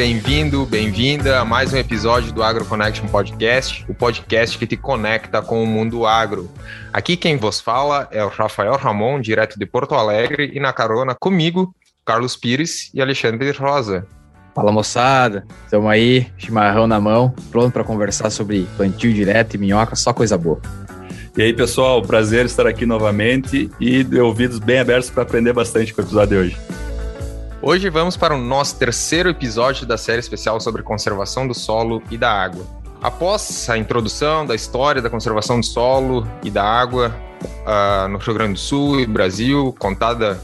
bem-vindo, bem-vinda a mais um episódio do Agro Connection Podcast, o podcast que te conecta com o mundo agro. Aqui quem vos fala é o Rafael Ramon, direto de Porto Alegre, e na carona comigo, Carlos Pires e Alexandre Rosa. Fala moçada, estamos aí, chimarrão na mão, pronto para conversar sobre plantio direto e minhoca, só coisa boa. E aí, pessoal, prazer estar aqui novamente e de ouvidos bem abertos para aprender bastante com o episódio de hoje. Hoje vamos para o nosso terceiro episódio da série especial sobre conservação do solo e da água. Após a introdução da história da conservação do solo e da água uh, no Rio Grande do Sul e Brasil, contada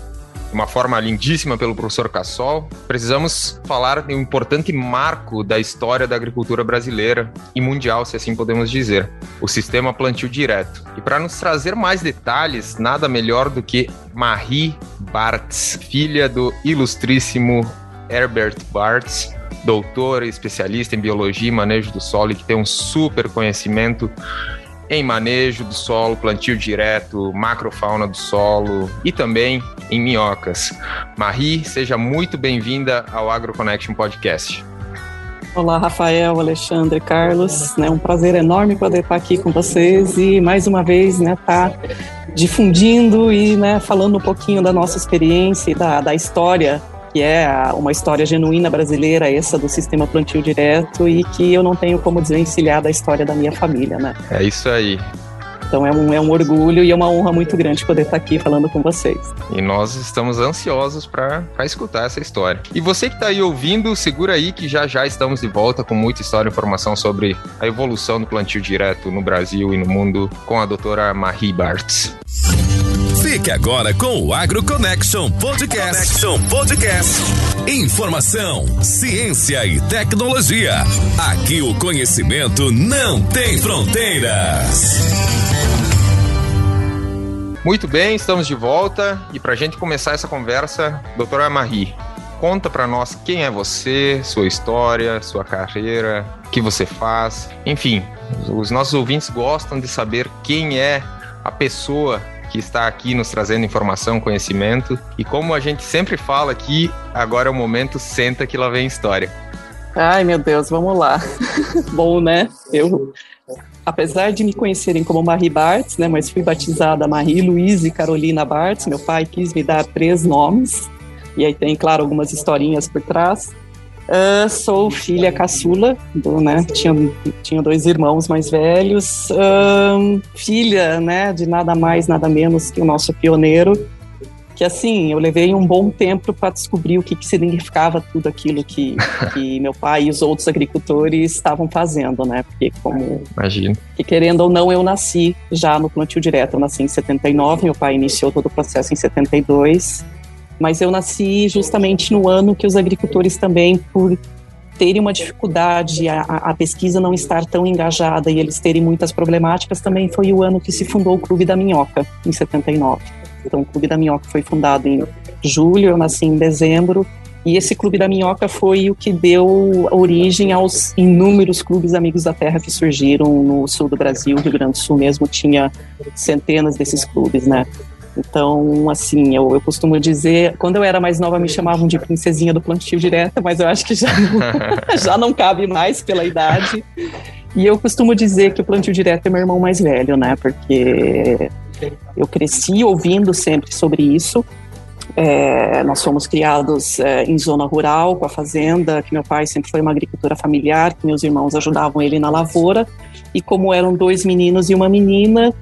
uma forma lindíssima pelo professor Cassol, precisamos falar de um importante marco da história da agricultura brasileira e mundial, se assim podemos dizer, o sistema plantio direto. E para nos trazer mais detalhes, nada melhor do que Marie Bartz, filha do ilustríssimo Herbert Bartz, doutor e especialista em biologia e manejo do solo e que tem um super conhecimento em manejo do solo, plantio direto, macrofauna do solo e também em minhocas. Marie, seja muito bem-vinda ao AgroConnection Podcast. Olá, Rafael, Alexandre, Carlos. É né, um prazer enorme poder estar aqui com vocês e mais uma vez né, tá difundindo e né, falando um pouquinho da nossa experiência e da, da história que é uma história genuína brasileira, essa do sistema plantio direto, e que eu não tenho como desvencilhar da história da minha família, né? É isso aí. Então é um, é um orgulho e é uma honra muito grande poder estar aqui falando com vocês. E nós estamos ansiosos para escutar essa história. E você que está aí ouvindo, segura aí que já já estamos de volta com muita história e informação sobre a evolução do plantio direto no Brasil e no mundo com a doutora Marie Bartz. Fique agora com o Agro Connection Podcast. Connection Podcast. Informação, ciência e tecnologia. Aqui o conhecimento não tem fronteiras. Muito bem, estamos de volta e para a gente começar essa conversa, doutora Marie, conta para nós quem é você, sua história, sua carreira, o que você faz, enfim, os nossos ouvintes gostam de saber quem é a pessoa que está aqui nos trazendo informação, conhecimento. E como a gente sempre fala aqui, agora é o momento, senta que lá vem história. Ai, meu Deus, vamos lá. Bom, né? Eu, apesar de me conhecerem como Marie Bartz, né, mas fui batizada Marie Louise Carolina Bartz, meu pai quis me dar três nomes, e aí tem, claro, algumas historinhas por trás. Uh, sou filha caçula, do, né? Tinha, tinha dois irmãos mais velhos. Uh, filha, né? De nada mais, nada menos que o nosso pioneiro. Que assim, eu levei um bom tempo para descobrir o que, que, significava tudo aquilo que, que meu pai e os outros agricultores estavam fazendo, né? Porque como... Imagino. Que querendo ou não, eu nasci já no plantio direto. Eu nasci em 79, meu pai iniciou todo o processo em 72 mas eu nasci justamente no ano que os agricultores também, por terem uma dificuldade, a, a, pesquisa não estar tão engajada e eles terem muitas problemáticas, também foi o ano que se fundou o Clube da Minhoca, em 79. Então, o Clube da Minhoca foi fundado em julho, eu nasci em dezembro, e esse Clube da Minhoca foi o que deu origem aos inúmeros clubes amigos da terra que surgiram no sul do Brasil, Rio Grande do Sul mesmo tinha centenas desses clubes, né? Então, assim, eu, eu costumo dizer, quando eu era mais nova me chamavam de princesinha do plantio direta, mas eu acho que já não, já não cabe mais pela idade. E eu costumo dizer que o plantio direto é meu irmão mais velho, né? Porque eu cresci ouvindo sempre sobre isso. É, nós fomos criados é, em zona rural, com a fazenda, que meu pai sempre foi uma agricultura familiar, que meus irmãos ajudavam ele na lavoura. E como eram dois meninos e uma menina,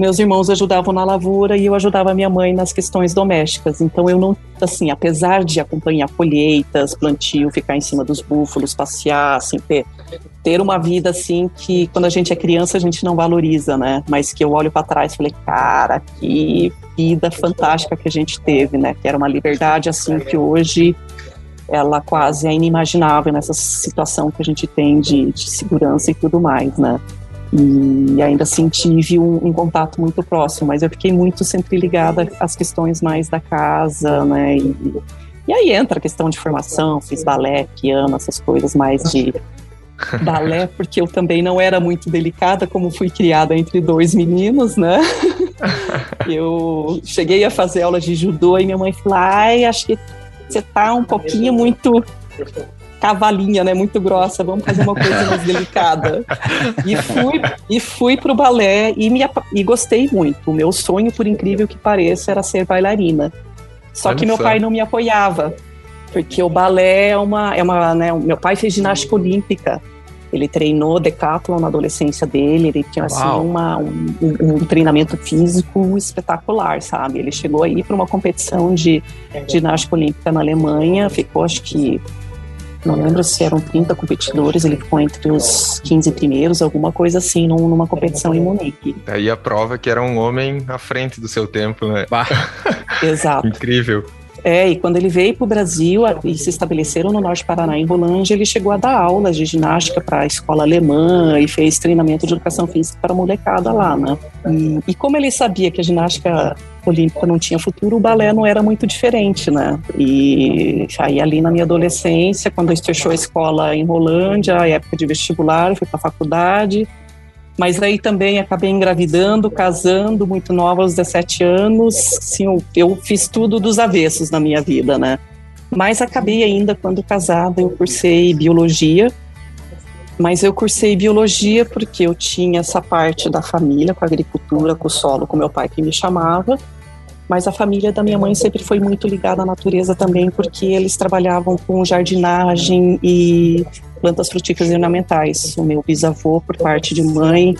meus irmãos ajudavam na lavoura e eu ajudava minha mãe nas questões domésticas. Então eu não, assim, apesar de acompanhar colheitas, plantio, ficar em cima dos búfalos, passear, assim, ter, ter uma vida assim que quando a gente é criança a gente não valoriza, né? Mas que eu olho para trás e falei, cara, que vida fantástica que a gente teve, né? Que era uma liberdade assim que hoje ela quase é inimaginável nessa situação que a gente tem de, de segurança e tudo mais, né? E ainda assim tive um, um, contato muito próximo, mas eu fiquei muito sempre ligada às questões mais da casa, né? E, e aí entra a questão de formação, fiz balé, piano, essas coisas mais de balé, porque eu também não era muito delicada, como fui criada entre dois meninos, né? eu cheguei a fazer aula de judô e minha mãe falou: ai, acho que você tá um pouquinho muito cavalinha, né? Muito grossa, vamos fazer uma coisa mais delicada. E fui, e fui pro balé e, me, e gostei muito. O meu sonho, por incrível que pareça, era ser bailarina. Só que meu pai não me apoiava, porque o balé é uma. É uma né, meu pai fez ginástica olímpica. Ele treinou decathlon na adolescência dele, ele tinha assim, uma, um, um, treinamento físico espetacular, sabe? Ele chegou aí para uma competição de ginástica olímpica na Alemanha, ficou acho que não lembro se eram 30 competidores, ele ficou entre os 15 primeiros, alguma coisa assim, numa competição em Munique. Aí a prova que era um homem à frente do seu tempo, né? Exato. Incrível. É, e quando ele veio para o Brasil e se estabeleceram no Norte Paraná, em Rolândia, ele chegou a dar aulas de ginástica para a escola alemã e fez treinamento de educação física para a molecada lá, né? E, e como ele sabia que a ginástica olímpica não tinha futuro, o balé não era muito diferente, né? E aí ali na minha adolescência, quando fechou a escola em Rolândia, época de vestibular, fui para a faculdade, mas aí também acabei engravidando, casando, muito nova, aos 17 anos. Sim, eu, eu fiz tudo dos avessos na minha vida, né? Mas acabei ainda, quando casada, eu cursei biologia. Mas eu cursei biologia porque eu tinha essa parte da família, com a agricultura, com o solo, com meu pai que me chamava. Mas a família da minha mãe sempre foi muito ligada à natureza também, porque eles trabalhavam com jardinagem e plantas frutíferas e ornamentais. O meu bisavô, por parte de mãe,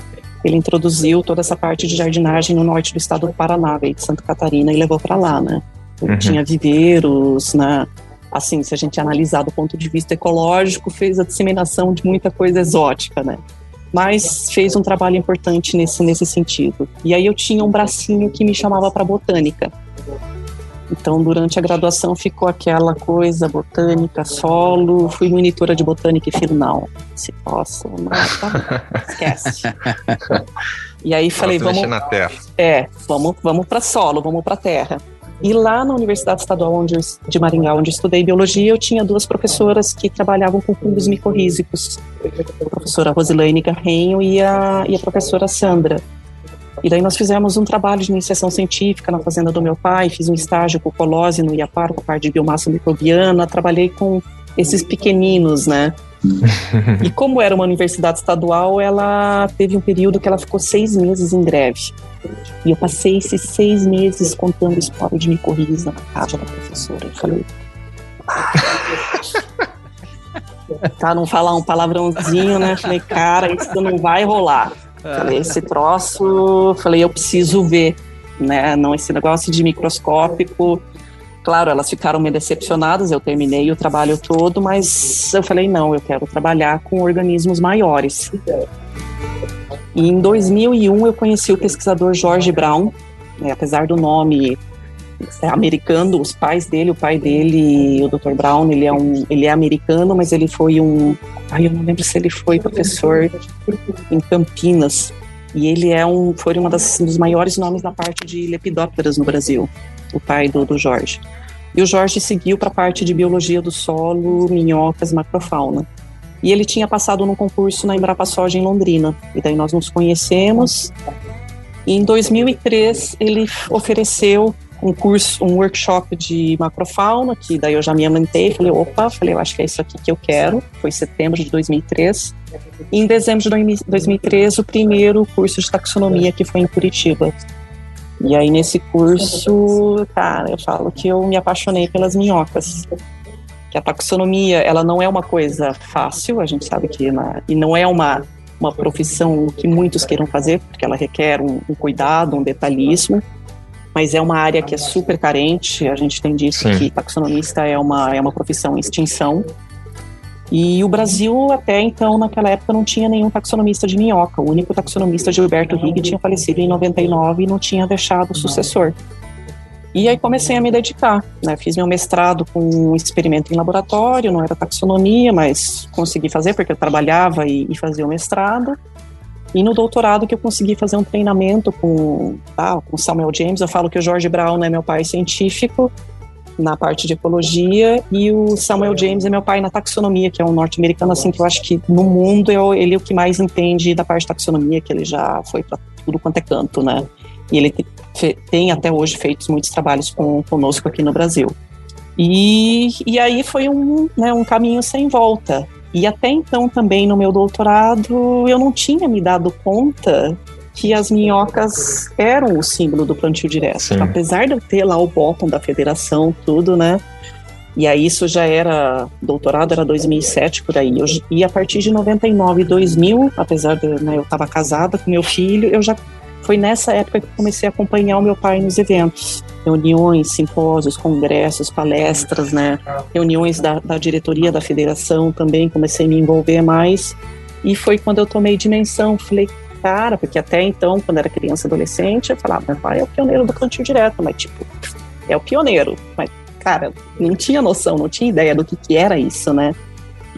ele introduziu toda essa parte de jardinagem no norte do estado do Paraná, veio de Santa Catarina e levou para lá, né? Uhum. Tinha viveiros, né? Assim, se a gente analisar do ponto de vista ecológico, fez a disseminação de muita coisa exótica, né? Mas fez um trabalho importante nesse, nesse sentido. E aí eu tinha um bracinho que me chamava para botânica. Então, durante a graduação ficou aquela coisa botânica, solo, fui monitora de botânica e não, se posso, não, tá esquece. e aí falei, vamos... na terra. É, vamos, vamos para solo, vamos para terra. E lá na Universidade Estadual onde eu, de Maringá, onde eu estudei biologia, eu tinha duas professoras que trabalhavam com fungos micorrízicos, a professora Rosilaine Garrenho e a, e a professora Sandra. E daí nós fizemos um trabalho de iniciação científica na fazenda do meu pai, fiz um estágio com colose no Iapar, com a parte de biomassa microbiana, trabalhei com esses pequeninos, né? e como era uma universidade estadual, ela teve um período que ela ficou seis meses em greve. E eu passei esses seis meses contando história de micorriza na casa da professora. Eu falei. Ah. tá, não falar um palavrãozinho, né? Falei, cara, isso não vai rolar. Falei, esse troço, falei, eu preciso ver, né? Não esse negócio de microscópico. Claro, elas ficaram meio decepcionadas, eu terminei o trabalho todo, mas eu falei, não, eu quero trabalhar com organismos maiores. E em 2001 eu conheci o pesquisador George Brown, né, apesar do nome americano, os pais dele, o pai dele, o Dr. Brown, ele é um, ele é americano, mas ele foi um, ai, eu não lembro se ele foi professor em Campinas. E ele é um, foi uma das, um dos maiores nomes na parte de lepidópteras no Brasil, o pai do, do Jorge. E o Jorge seguiu para a parte de biologia do solo, minhocas, macrofauna. E ele tinha passado num concurso na Embrapa Soja em Londrina. E daí nós nos conhecemos. E em 2003 ele ofereceu um curso, um workshop de macrofauna, que daí eu já me amantei, falei, opa, falei, eu acho que é isso aqui que eu quero. Foi setembro de 2003. E em dezembro de 2003, o primeiro curso de taxonomia que foi em Curitiba. E aí nesse curso, cara, eu falo que eu me apaixonei pelas minhocas. Que a taxonomia, ela não é uma coisa fácil, a gente sabe que na, e não é uma uma profissão que muitos queiram fazer, porque ela requer um, um cuidado, um detalhismo mas é uma área que é super carente. A gente tem dito Sim. que taxonomista é uma, é uma profissão em extinção. E o Brasil, até então, naquela época, não tinha nenhum taxonomista de minhoca. O único taxonomista, Gilberto Rigg, tinha falecido em 99 e não tinha deixado sucessor. E aí comecei a me dedicar. Né? Fiz meu mestrado com um experimento em laboratório, não era taxonomia, mas consegui fazer porque eu trabalhava e, e fazia o mestrado. E no doutorado que eu consegui fazer um treinamento com, ah, com Samuel James, eu falo que o George Brown é meu pai científico na parte de ecologia e o Samuel James é meu pai na taxonomia, que é um norte-americano assim que eu acho que no mundo eu, ele é o que mais entende da parte de taxonomia, que ele já foi para tudo quanto é canto, né? E ele tem até hoje feito muitos trabalhos com, conosco aqui no Brasil. E, e aí foi um, né, um caminho sem volta. E até então também no meu doutorado eu não tinha me dado conta que as minhocas eram o símbolo do plantio direto. Sim. Apesar de eu ter lá o bottom da federação, tudo, né? E aí isso já era, doutorado era 2007 por aí. Eu, e a partir de 99 e 2000, apesar de né, eu estava casada com meu filho, eu já foi nessa época que comecei a acompanhar o meu pai nos eventos, reuniões, simpósios, congressos, palestras, né, reuniões da, da diretoria da federação também comecei a me envolver mais. E foi quando eu tomei dimensão, falei, cara, porque até então, quando era criança adolescente, eu falava, meu pai é o pioneiro do cantinho direto, mas tipo, é o pioneiro, mas cara, não tinha noção, não tinha ideia do que, que era isso, né?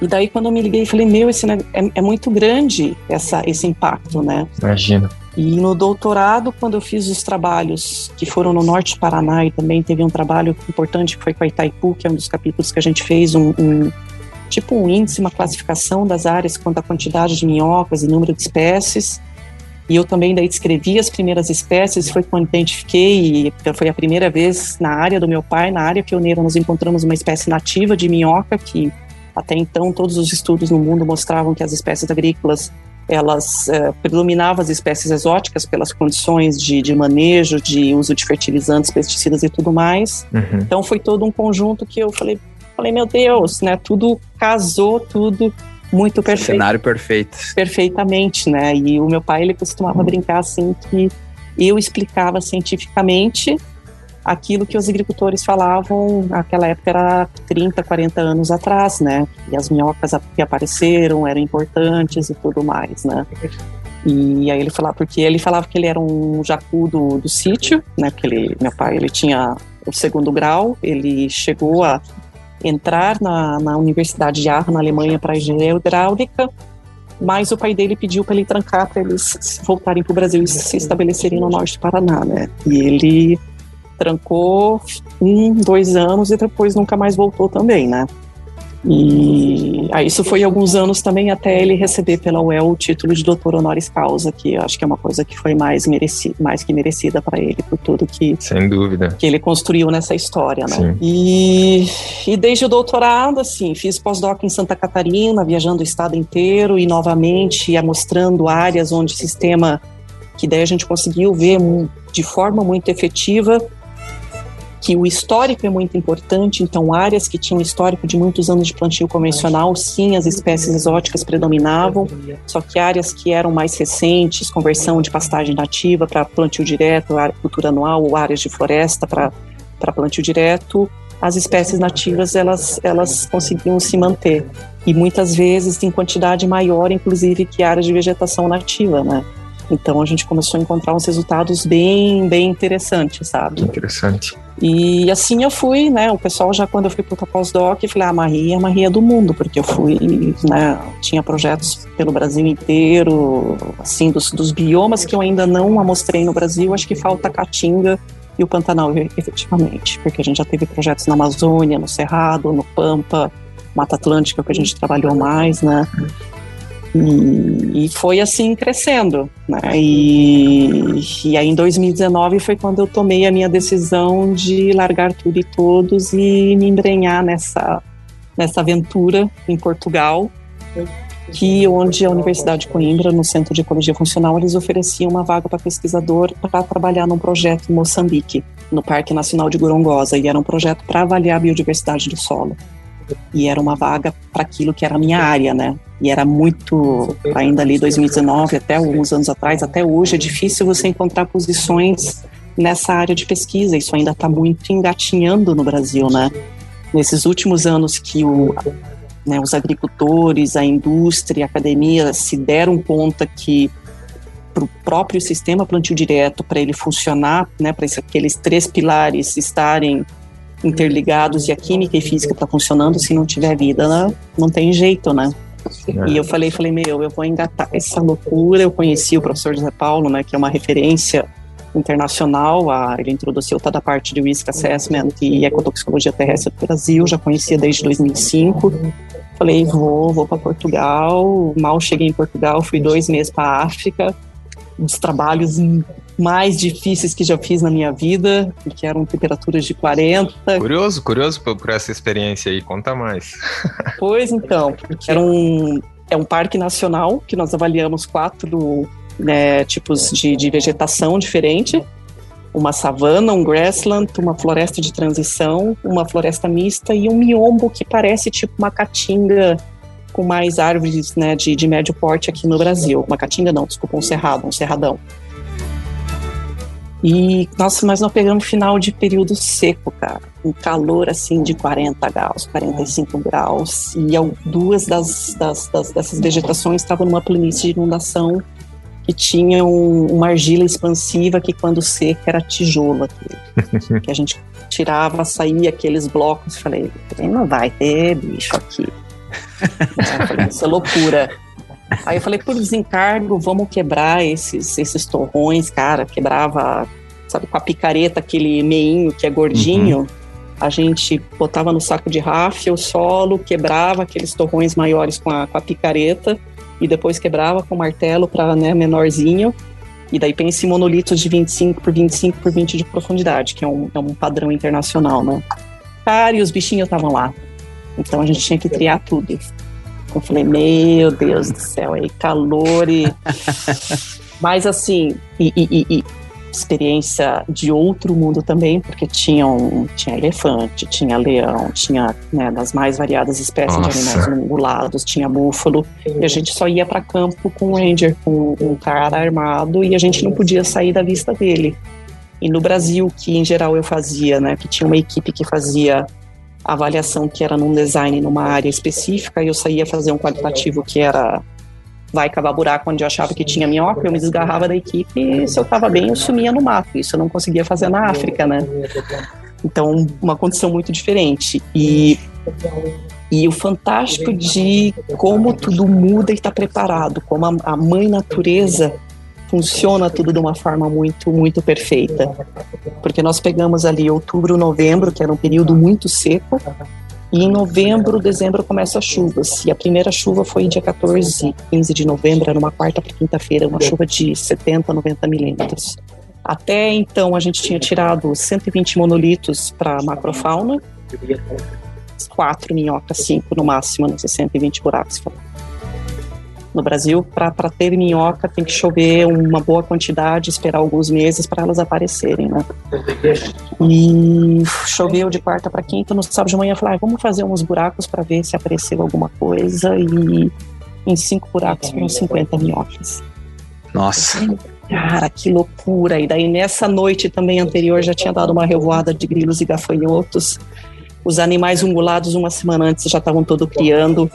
E daí quando eu me liguei, falei, meu, esse é, é muito grande essa, esse impacto, né? Imagina. E no doutorado, quando eu fiz os trabalhos que foram no Norte Paraná e também teve um trabalho importante que foi com a Itaipu, que é um dos capítulos que a gente fez, um, um tipo um índice, uma classificação das áreas quanto à quantidade de minhocas e número de espécies. E eu também daí descrevi as primeiras espécies, foi quando identifiquei, foi a primeira vez na área do meu pai, na área pioneira, nós encontramos uma espécie nativa de minhoca, que até então todos os estudos no mundo mostravam que as espécies agrícolas elas é, predominavam as espécies exóticas pelas condições de, de, manejo, de uso de fertilizantes, pesticidas e tudo mais. Uhum. Então foi todo um conjunto que eu falei, falei meu Deus, né? Tudo casou, tudo muito perfeito. Cenário perfeito. Perfeitamente, né? E o meu pai, ele costumava brincar assim que eu explicava cientificamente aquilo que os agricultores falavam naquela época era 30, 40 anos atrás, né? E as minhocas que apareceram eram importantes e tudo mais, né? E aí ele falava, porque ele falava que ele era um jacu do, do sítio, né? Porque ele, meu pai, ele tinha o segundo grau, ele chegou a entrar na, na Universidade de Arra, na Alemanha, para engenharia hidráulica, mas o pai dele pediu para ele trancar para eles voltarem para o Brasil e se estabelecerem no norte do Paraná, né? E ele trancou um, dois anos e depois nunca mais voltou também, né? E aí isso foi alguns anos também até ele receber pela UEL o título de doutor honoris causa, que acho que é uma coisa que foi mais merecida, mais que merecida para ele por tudo que sem dúvida que ele construiu nessa história, né? E, e desde o doutorado, assim, fiz pós-doc em Santa Catarina, viajando o estado inteiro e novamente mostrando áreas onde o sistema que daí a gente conseguiu ver de forma muito efetiva que o histórico é muito importante, então áreas que tinham histórico de muitos anos de plantio convencional, sim, as espécies exóticas predominavam, só que áreas que eram mais recentes, conversão de pastagem nativa para plantio direto, cultura anual ou áreas de floresta para para plantio direto, as espécies nativas elas elas conseguiam se manter e muitas vezes em quantidade maior, inclusive que áreas de vegetação nativa, né? Então a gente começou a encontrar uns resultados bem, bem interessantes, sabe? Interessante. E assim eu fui, né? O pessoal já quando eu fui para o pós-doc, falei, ah, a Maria é Maria do mundo, porque eu fui, né? Tinha projetos pelo Brasil inteiro, assim, dos, dos biomas que eu ainda não amostrei no Brasil, acho que falta Caatinga e o Pantanal, efetivamente, porque a gente já teve projetos na Amazônia, no Cerrado, no Pampa, Mata Atlântica, que a gente trabalhou mais, né? E, foi assim crescendo. Né? E, e aí em 2019 foi quando eu tomei a minha decisão de largar tudo e todos e me embrenhar nessa, nessa aventura em Portugal que onde a Universidade de Coimbra, no Centro de Ecologia Funcional, eles ofereciam uma vaga para pesquisador para trabalhar num projeto em Moçambique, no Parque Nacional de Gorongosa, e era um projeto para avaliar a biodiversidade do solo. E era uma vaga para aquilo que era a minha área, né? E era muito, ainda ali 2019, até alguns anos atrás, até hoje, é difícil você encontrar posições nessa área de pesquisa. Isso ainda está muito engatinhando no Brasil, né? Nesses últimos anos que o, né, os agricultores, a indústria, a academia se deram conta que para o próprio sistema plantio direto, para ele funcionar, né, para aqueles três pilares estarem interligados e a química e física está funcionando, se não tiver vida, não tem jeito, né? É. E eu falei, falei, meu, eu vou engatar essa loucura. Eu conheci o professor José Paulo, né, que é uma referência internacional. A, ele introduziu toda a parte de Risk Assessment e Ecotoxicologia Terrestre do Brasil, já conhecia desde 2005. Falei, vou, vou para Portugal. Mal cheguei em Portugal, fui dois meses para a África. Os trabalhos mais difíceis que já fiz na minha vida, que eram temperaturas de 40. Curioso, curioso por, por essa experiência aí, conta mais. Pois então, porque era um, é um parque nacional que nós avaliamos quatro né, tipos de, de vegetação diferente uma savana, um grassland, uma floresta de transição, uma floresta mista e um miombo que parece tipo uma caatinga com mais árvores né, de, de médio porte aqui no Brasil. Uma caatinga não, desculpa, um cerrado, um cerradão. E, nossa, mas nós pegamos final de período seco, cara. Um calor, assim, de 40 graus, 45 graus. E duas das, das, das dessas vegetações estavam numa planície de inundação que tinha um, uma argila expansiva que quando seca era tijolo aqui. que a gente tirava, saía aqueles blocos. Falei, não vai ter bicho aqui. falei, isso é loucura. Aí eu falei, por desencargo, vamos quebrar esses, esses torrões, cara. Quebrava, sabe, com a picareta, aquele meinho que é gordinho. Uhum. A gente botava no saco de rafia o solo, quebrava aqueles torrões maiores com a, com a picareta e depois quebrava com martelo para né, menorzinho. E daí pensa em monolitos de 25 por 25 por 20 de profundidade, que é um, é um padrão internacional, né? Cara, e os bichinhos estavam lá. Então a gente tinha que criar tudo. Eu falei, meu Deus do céu, aí calor e. Mas assim, e, e, e, experiência de outro mundo também, porque tinham, tinha elefante, tinha leão, tinha né, das mais variadas espécies Nossa. de animais ungulados, tinha búfalo, e a gente só ia para campo com um ranger, com um cara armado, e a gente não podia sair da vista dele. E no Brasil, que em geral eu fazia, né, que tinha uma equipe que fazia avaliação que era num design numa área específica, e eu saía fazer um qualitativo que era vai cavar buraco onde eu achava que tinha minhoca, eu me desgarrava da equipe e se eu estava bem, eu sumia no mato. Isso eu não conseguia fazer na África, né? Então, uma condição muito diferente. E, e o fantástico de como tudo muda e está preparado, como a, a mãe natureza funciona tudo de uma forma muito, muito perfeita. Porque nós pegamos ali outubro, novembro, que era um período muito seco, e em novembro, dezembro começam as chuvas. E a primeira chuva foi dia 14, 15 de novembro, era uma quarta para quinta-feira, uma chuva de 70, 90 milímetros. Até então a gente tinha tirado 120 monolitos para macrofauna, quatro minhocas, cinco no máximo, nesses 120 buracos no Brasil, para ter minhoca tem que chover uma boa quantidade, esperar alguns meses para elas aparecerem, né? E choveu de quarta para quinta, no sábado de manhã eu falei, ah, vamos fazer uns buracos para ver se apareceu alguma coisa e em cinco buracos foram 50 minhocas. Nossa. Cara, que loucura! E daí nessa noite também anterior já tinha dado uma revoada de grilos e gafanhotos. Os animais ungulados uma semana antes já estavam todo criando.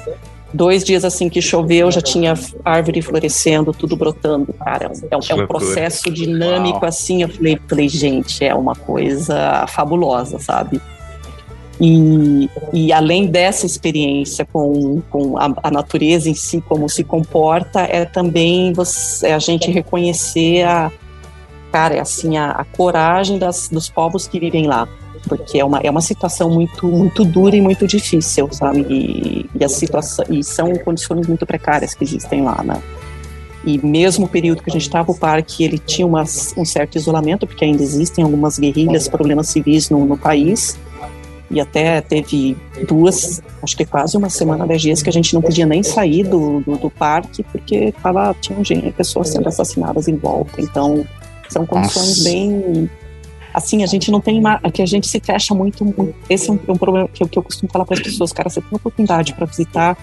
Dois dias assim que choveu, já tinha árvore florescendo, tudo brotando, cara. É um, é um processo dinâmico Uau. assim. Eu falei, falei, gente, é uma coisa fabulosa, sabe? E, e além dessa experiência com, com a, a, natureza em si, como se comporta, é também você, é a gente reconhecer a, cara, é assim, a, a coragem das, dos povos que vivem lá porque é uma, é uma situação muito, muito dura e muito difícil, sabe? E, e, a situação, e são condições muito precárias que existem lá, né? E mesmo o período que a gente estava, o parque ele tinha uma, um certo isolamento, porque ainda existem algumas guerrilhas, problemas civis no, no país. E até teve duas, acho que quase uma semana, dez dias, que a gente não podia nem sair do, do, do parque, porque tava, gente, pessoas sendo assassinadas em volta. Então, são condições Nossa. bem assim, a gente não tem uma, que a gente se fecha muito, muito esse é um, um problema que eu, que eu costumo falar para as pessoas, cara, você tem oportunidade para visitar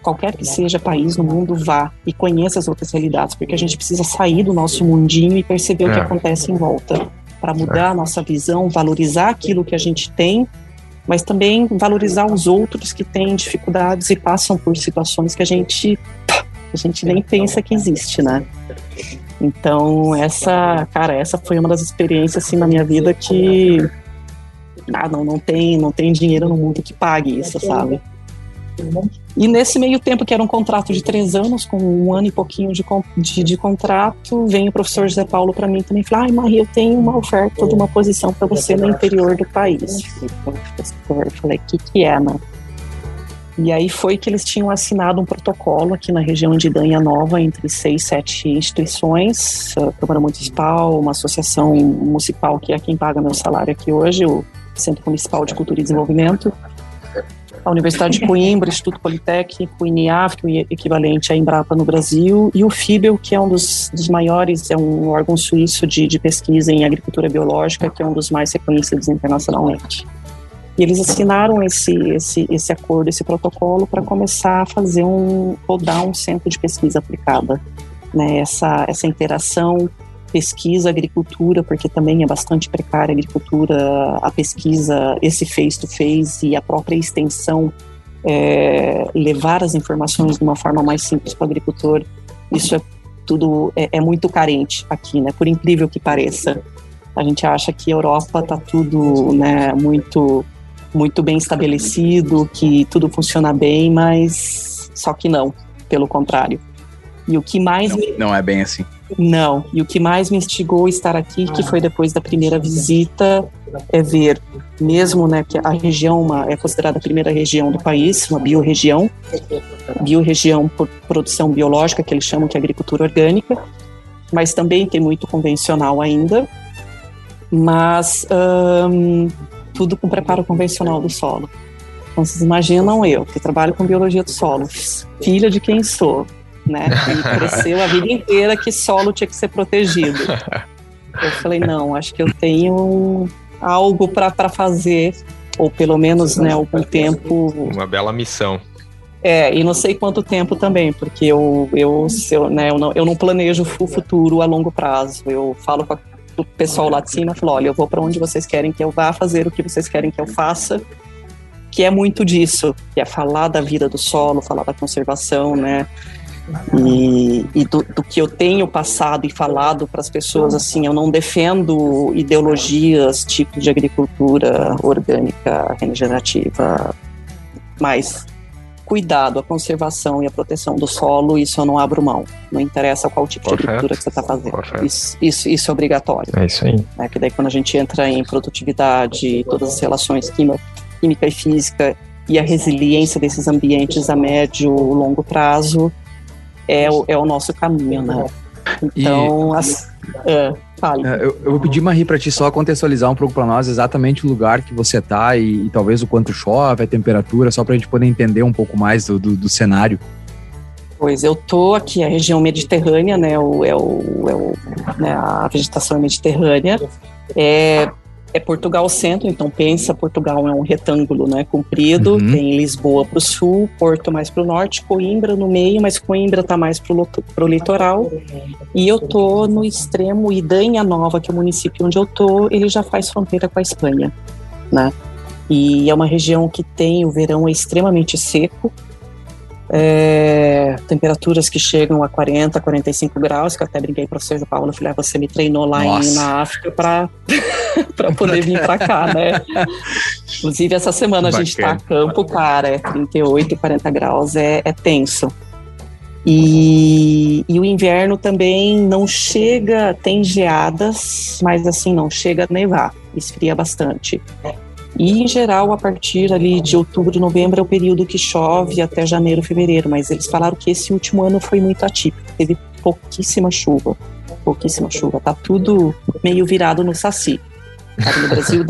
qualquer que seja país no mundo, vá e conheça as outras realidades, porque a gente precisa sair do nosso mundinho e perceber é. o que é. acontece em volta, para mudar a nossa visão, valorizar aquilo que a gente tem, mas também valorizar os outros que têm dificuldades e passam por situações que a gente a gente nem pensa que existe, né? Então, essa, cara, essa foi uma das experiências assim na minha vida que ah, não, não tem, não tem dinheiro no mundo que pague isso, sabe? E nesse meio tempo, que era um contrato de três anos, com um ano e pouquinho de, de, de contrato, vem o professor José Paulo para mim também e fala: Ai, Maria, eu tenho uma oferta de uma posição para você no interior do país. Eu falei: O que, que é, né? E aí foi que eles tinham assinado um protocolo aqui na região de Danha Nova entre seis, sete instituições, a Câmara Municipal, uma associação municipal que é quem paga meu salário aqui hoje, o Centro Municipal de Cultura e Desenvolvimento, a Universidade de Coimbra, Instituto Politécnico, INIAF, que é o equivalente à Embrapa no Brasil, e o FIBEL, que é um dos, dos maiores, é um órgão suíço de, de pesquisa em agricultura biológica, que é um dos mais reconhecidos internacionalmente. E eles assinaram esse, esse, esse acordo, esse protocolo, para começar a fazer um, rodar um centro de pesquisa aplicada. Né? Essa, essa interação pesquisa, agricultura, porque também é bastante precária a agricultura, a pesquisa, esse face-to-face e a própria extensão, é, levar as informações de uma forma mais simples para o agricultor, isso é tudo, é, é, muito carente aqui, né? Por incrível que pareça. A gente acha que a Europa está tudo né, muito, muito bem estabelecido, que tudo funciona bem, mas só que não, pelo contrário. E o que mais. Não, não é bem assim. Não. E o que mais me instigou a estar aqui, que foi depois da primeira visita, é ver, mesmo né, que a região uma, é considerada a primeira região do país, uma biorregião, biorregião por produção biológica, que eles chamam de agricultura orgânica, mas também tem muito convencional ainda, mas hum, tudo com preparo convencional do solo. Então, vocês imaginam eu, que trabalho com biologia do solo, filha de quem sou, né? E cresceu a vida inteira que solo tinha que ser protegido. Eu falei, não, acho que eu tenho algo para fazer, ou pelo menos, né, algum tempo. Uma bela missão. É, e não sei quanto tempo também, porque eu, eu, eu, né, eu, não, eu não planejo o futuro a longo prazo. Eu falo com o pessoal lá de cima, falo, olha, eu vou para onde vocês querem que eu vá fazer o que vocês querem que eu faça, que é muito disso, que é falar da vida do solo, falar da conservação, né, e, e do, do, que eu tenho passado e falado para as pessoas, assim, eu não defendo ideologias, tipos de agricultura orgânica, regenerativa, mas cuidado, a conservação e a proteção do solo, isso eu não abro mão. Não interessa qual tipo Correto. de agricultura que você está fazendo. Isso, isso, isso, é obrigatório. É isso aí. É, que daí quando a gente entra em produtividade, todas as relações química, química e física e a resiliência desses ambientes a médio e longo prazo, é o, é o nosso caminho, né? Então, e... as, é, fale. É, eu, eu, vou pedir, Marie, para ti só contextualizar um pouco para nós exatamente o lugar que você tá e, e, talvez o quanto chove, a temperatura, só para a gente poder entender um pouco mais do, do, do, cenário. Pois eu tô aqui, a região mediterrânea, né, o, é, o, é o, né, a vegetação é mediterrânea, é é Portugal centro, então pensa, Portugal é um retângulo, né, comprido, uhum. tem Lisboa para o sul, Porto mais para o norte, Coimbra no meio, mas Coimbra está mais para o litoral, e eu tô no extremo Idanha Nova, que é o município onde eu tô, ele já faz fronteira com a Espanha, né, e é uma região que tem o verão extremamente seco, é, temperaturas que chegam a 40, 45 graus, que eu até brinquei para vocês, Paulo, eu falei, ah, você me treinou lá em, na África para poder vir para cá, né? Inclusive, essa semana Bacana. a gente está a campo, cara, é 38, 40 graus, é, é tenso. E, e, o inverno também não chega, tem geadas, mas assim, não chega a nevar, esfria bastante. E, em geral, a partir ali de outubro, novembro é o período que chove até janeiro, fevereiro. Mas eles falaram que esse último ano foi muito atípico. Teve pouquíssima chuva. Pouquíssima chuva. Tá tudo meio virado no saci. no Brasil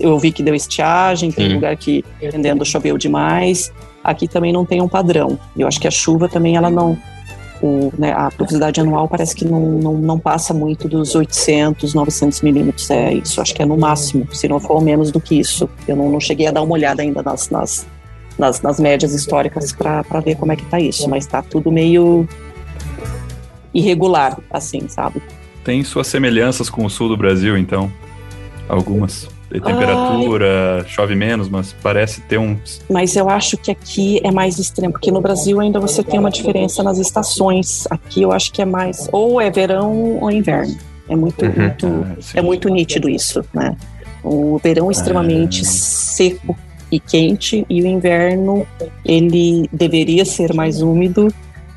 eu vi que deu estiagem, tem Sim. lugar que, dependendo, choveu demais. Aqui também não tem um padrão. Eu acho que a chuva também ela não o, né, a pluviosidade anual parece que não, não, não, passa muito dos 800, 900 milímetros. É isso, acho que é no máximo, se não for menos do que isso. Eu não, não cheguei a dar uma olhada ainda nas, nas, nas, nas médias históricas para ver como é que está isso, mas está tudo meio irregular, assim, sabe? Tem suas semelhanças com o sul do Brasil, então? Algumas? Temperatura, Ai. chove menos, mas parece ter um. Mas eu acho que aqui é mais extremo, porque no Brasil ainda você tem uma diferença nas estações. Aqui eu acho que é mais ou é verão ou inverno. É muito, uhum. muito ah, é muito nítido isso, né? O verão é extremamente ah. seco e quente e o inverno ele deveria ser mais úmido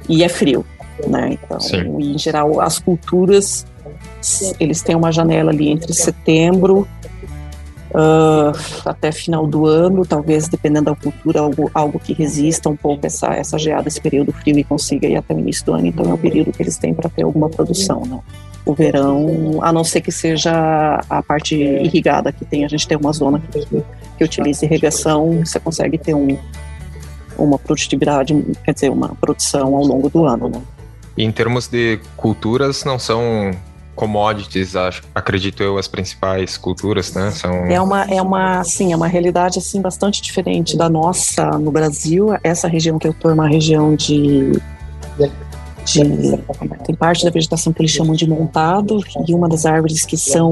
e é frio, né? Então, Sim. em geral, as culturas eles têm uma janela ali entre setembro uh, até final do ano, talvez dependendo da cultura, algo, algo que resista um pouco essa, essa geada, esse período frio e consiga ir até o início do ano. Então é o período que eles têm para ter alguma produção. Né? O verão, a não ser que seja a parte irrigada que tem, a gente tem uma zona que, que utiliza irrigação, você consegue ter um, uma produtividade, quer dizer, uma produção ao longo do ano. Né? Em termos de culturas, não são commodities, acho, acredito eu, as principais culturas, né? São... É uma, é uma, sim, é uma realidade assim bastante diferente da nossa no Brasil. Essa região que eu estou é uma região de, de tem parte da vegetação que eles chamam de montado e uma das árvores que são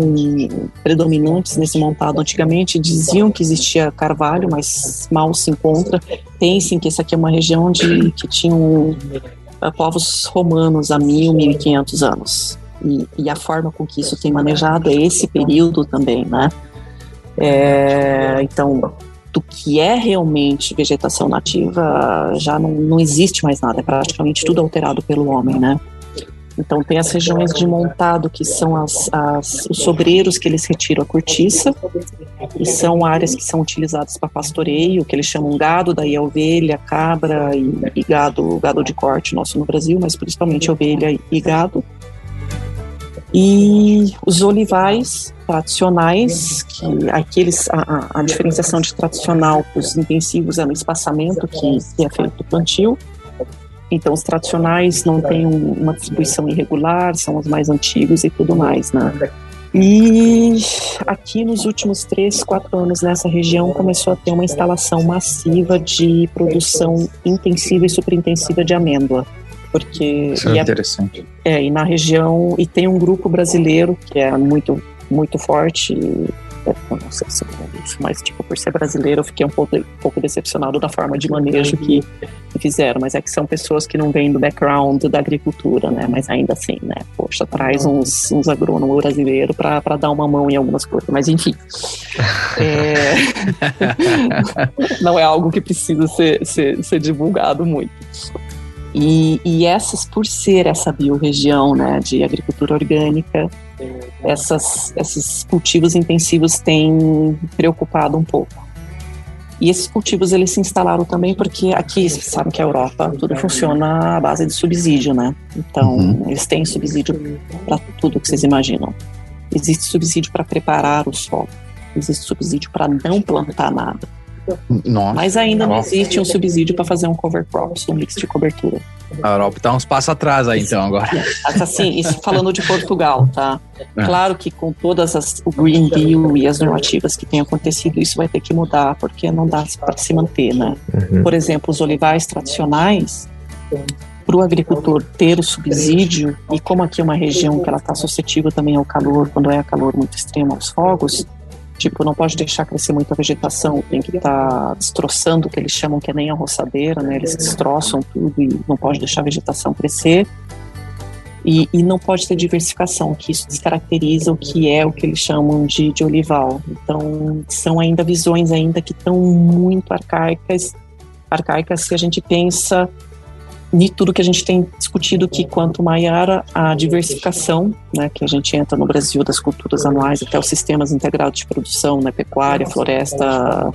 predominantes nesse montado antigamente diziam que existia carvalho, mas mal se encontra. Pensem que essa aqui é uma região de que tinham uh, povos romanos há mil, mil e quinhentos anos e, e, a forma com que isso tem manejado é esse período também, né? É, então, do que é realmente vegetação nativa, já não, não existe mais nada, é praticamente tudo alterado pelo homem, né? Então tem as regiões de montado que são as, as, os sobreiros que eles retiram a cortiça e são áreas que são utilizadas para pastoreio, que eles chamam gado, daí a ovelha, cabra e, e, gado, gado de corte nosso no Brasil, mas principalmente ovelha e gado. E os olivais tradicionais, que aqueles a, a diferenciação de tradicional para os intensivos é no espaçamento que, que é feito do plantio. Então, os tradicionais não têm uma distribuição irregular, são os mais antigos e tudo mais, né? E aqui nos últimos três, quatro anos nessa região começou a ter uma instalação massiva de produção intensiva e superintensiva de amêndoa porque Isso é interessante. É, e na região e tem um grupo brasileiro que é muito muito forte. É, não sei se é isso, mas tipo por ser brasileiro eu fiquei um pouco, um pouco decepcionado da forma de manejo que, que fizeram, mas é que são pessoas que não vêm do background da agricultura, né? Mas ainda assim, né? Poxa, traz uns, uns agrônomos brasileiros para dar uma mão em algumas coisas, mas enfim. É... não é algo que precisa ser, ser, ser divulgado muito. E, e essas, por ser essa biorregião né, de agricultura orgânica, essas, esses cultivos intensivos têm preocupado um pouco. E esses cultivos eles se instalaram também porque aqui, vocês sabem que a Europa tudo funciona à base de subsídio, né? Então, uhum. eles têm subsídio para tudo que vocês imaginam. Existe subsídio para preparar o solo, existe subsídio para não plantar nada. Nossa. Mas ainda não existe um subsídio para fazer um cover crops, um mix de cobertura. A Europa está uns passos atrás aí, então, agora. Assim, isso falando de Portugal, tá? É. Claro que com todas as o Green Deal e as normativas que têm acontecido, isso vai ter que mudar, porque não dá para se manter, né? Uhum. Por exemplo, os olivais tradicionais, para o agricultor ter o subsídio, e como aqui é uma região que ela está suscetível também ao calor, quando é calor muito extremo aos fogos, Tipo, não pode deixar crescer muito a vegetação, tem que estar tá destroçando que eles chamam que é nem a roçadeira, né? Eles destroçam tudo e não pode deixar a vegetação crescer. E, e, não pode ter diversificação, que isso descaracteriza o que é o que eles chamam de, de olival. Então, são ainda visões ainda que estão muito arcaicas, arcaicas se a gente pensa de tudo que a gente tem discutido que quanto maior a diversificação, né, que a gente entra no Brasil das culturas anuais até os sistemas integrados de produção, né, pecuária, floresta,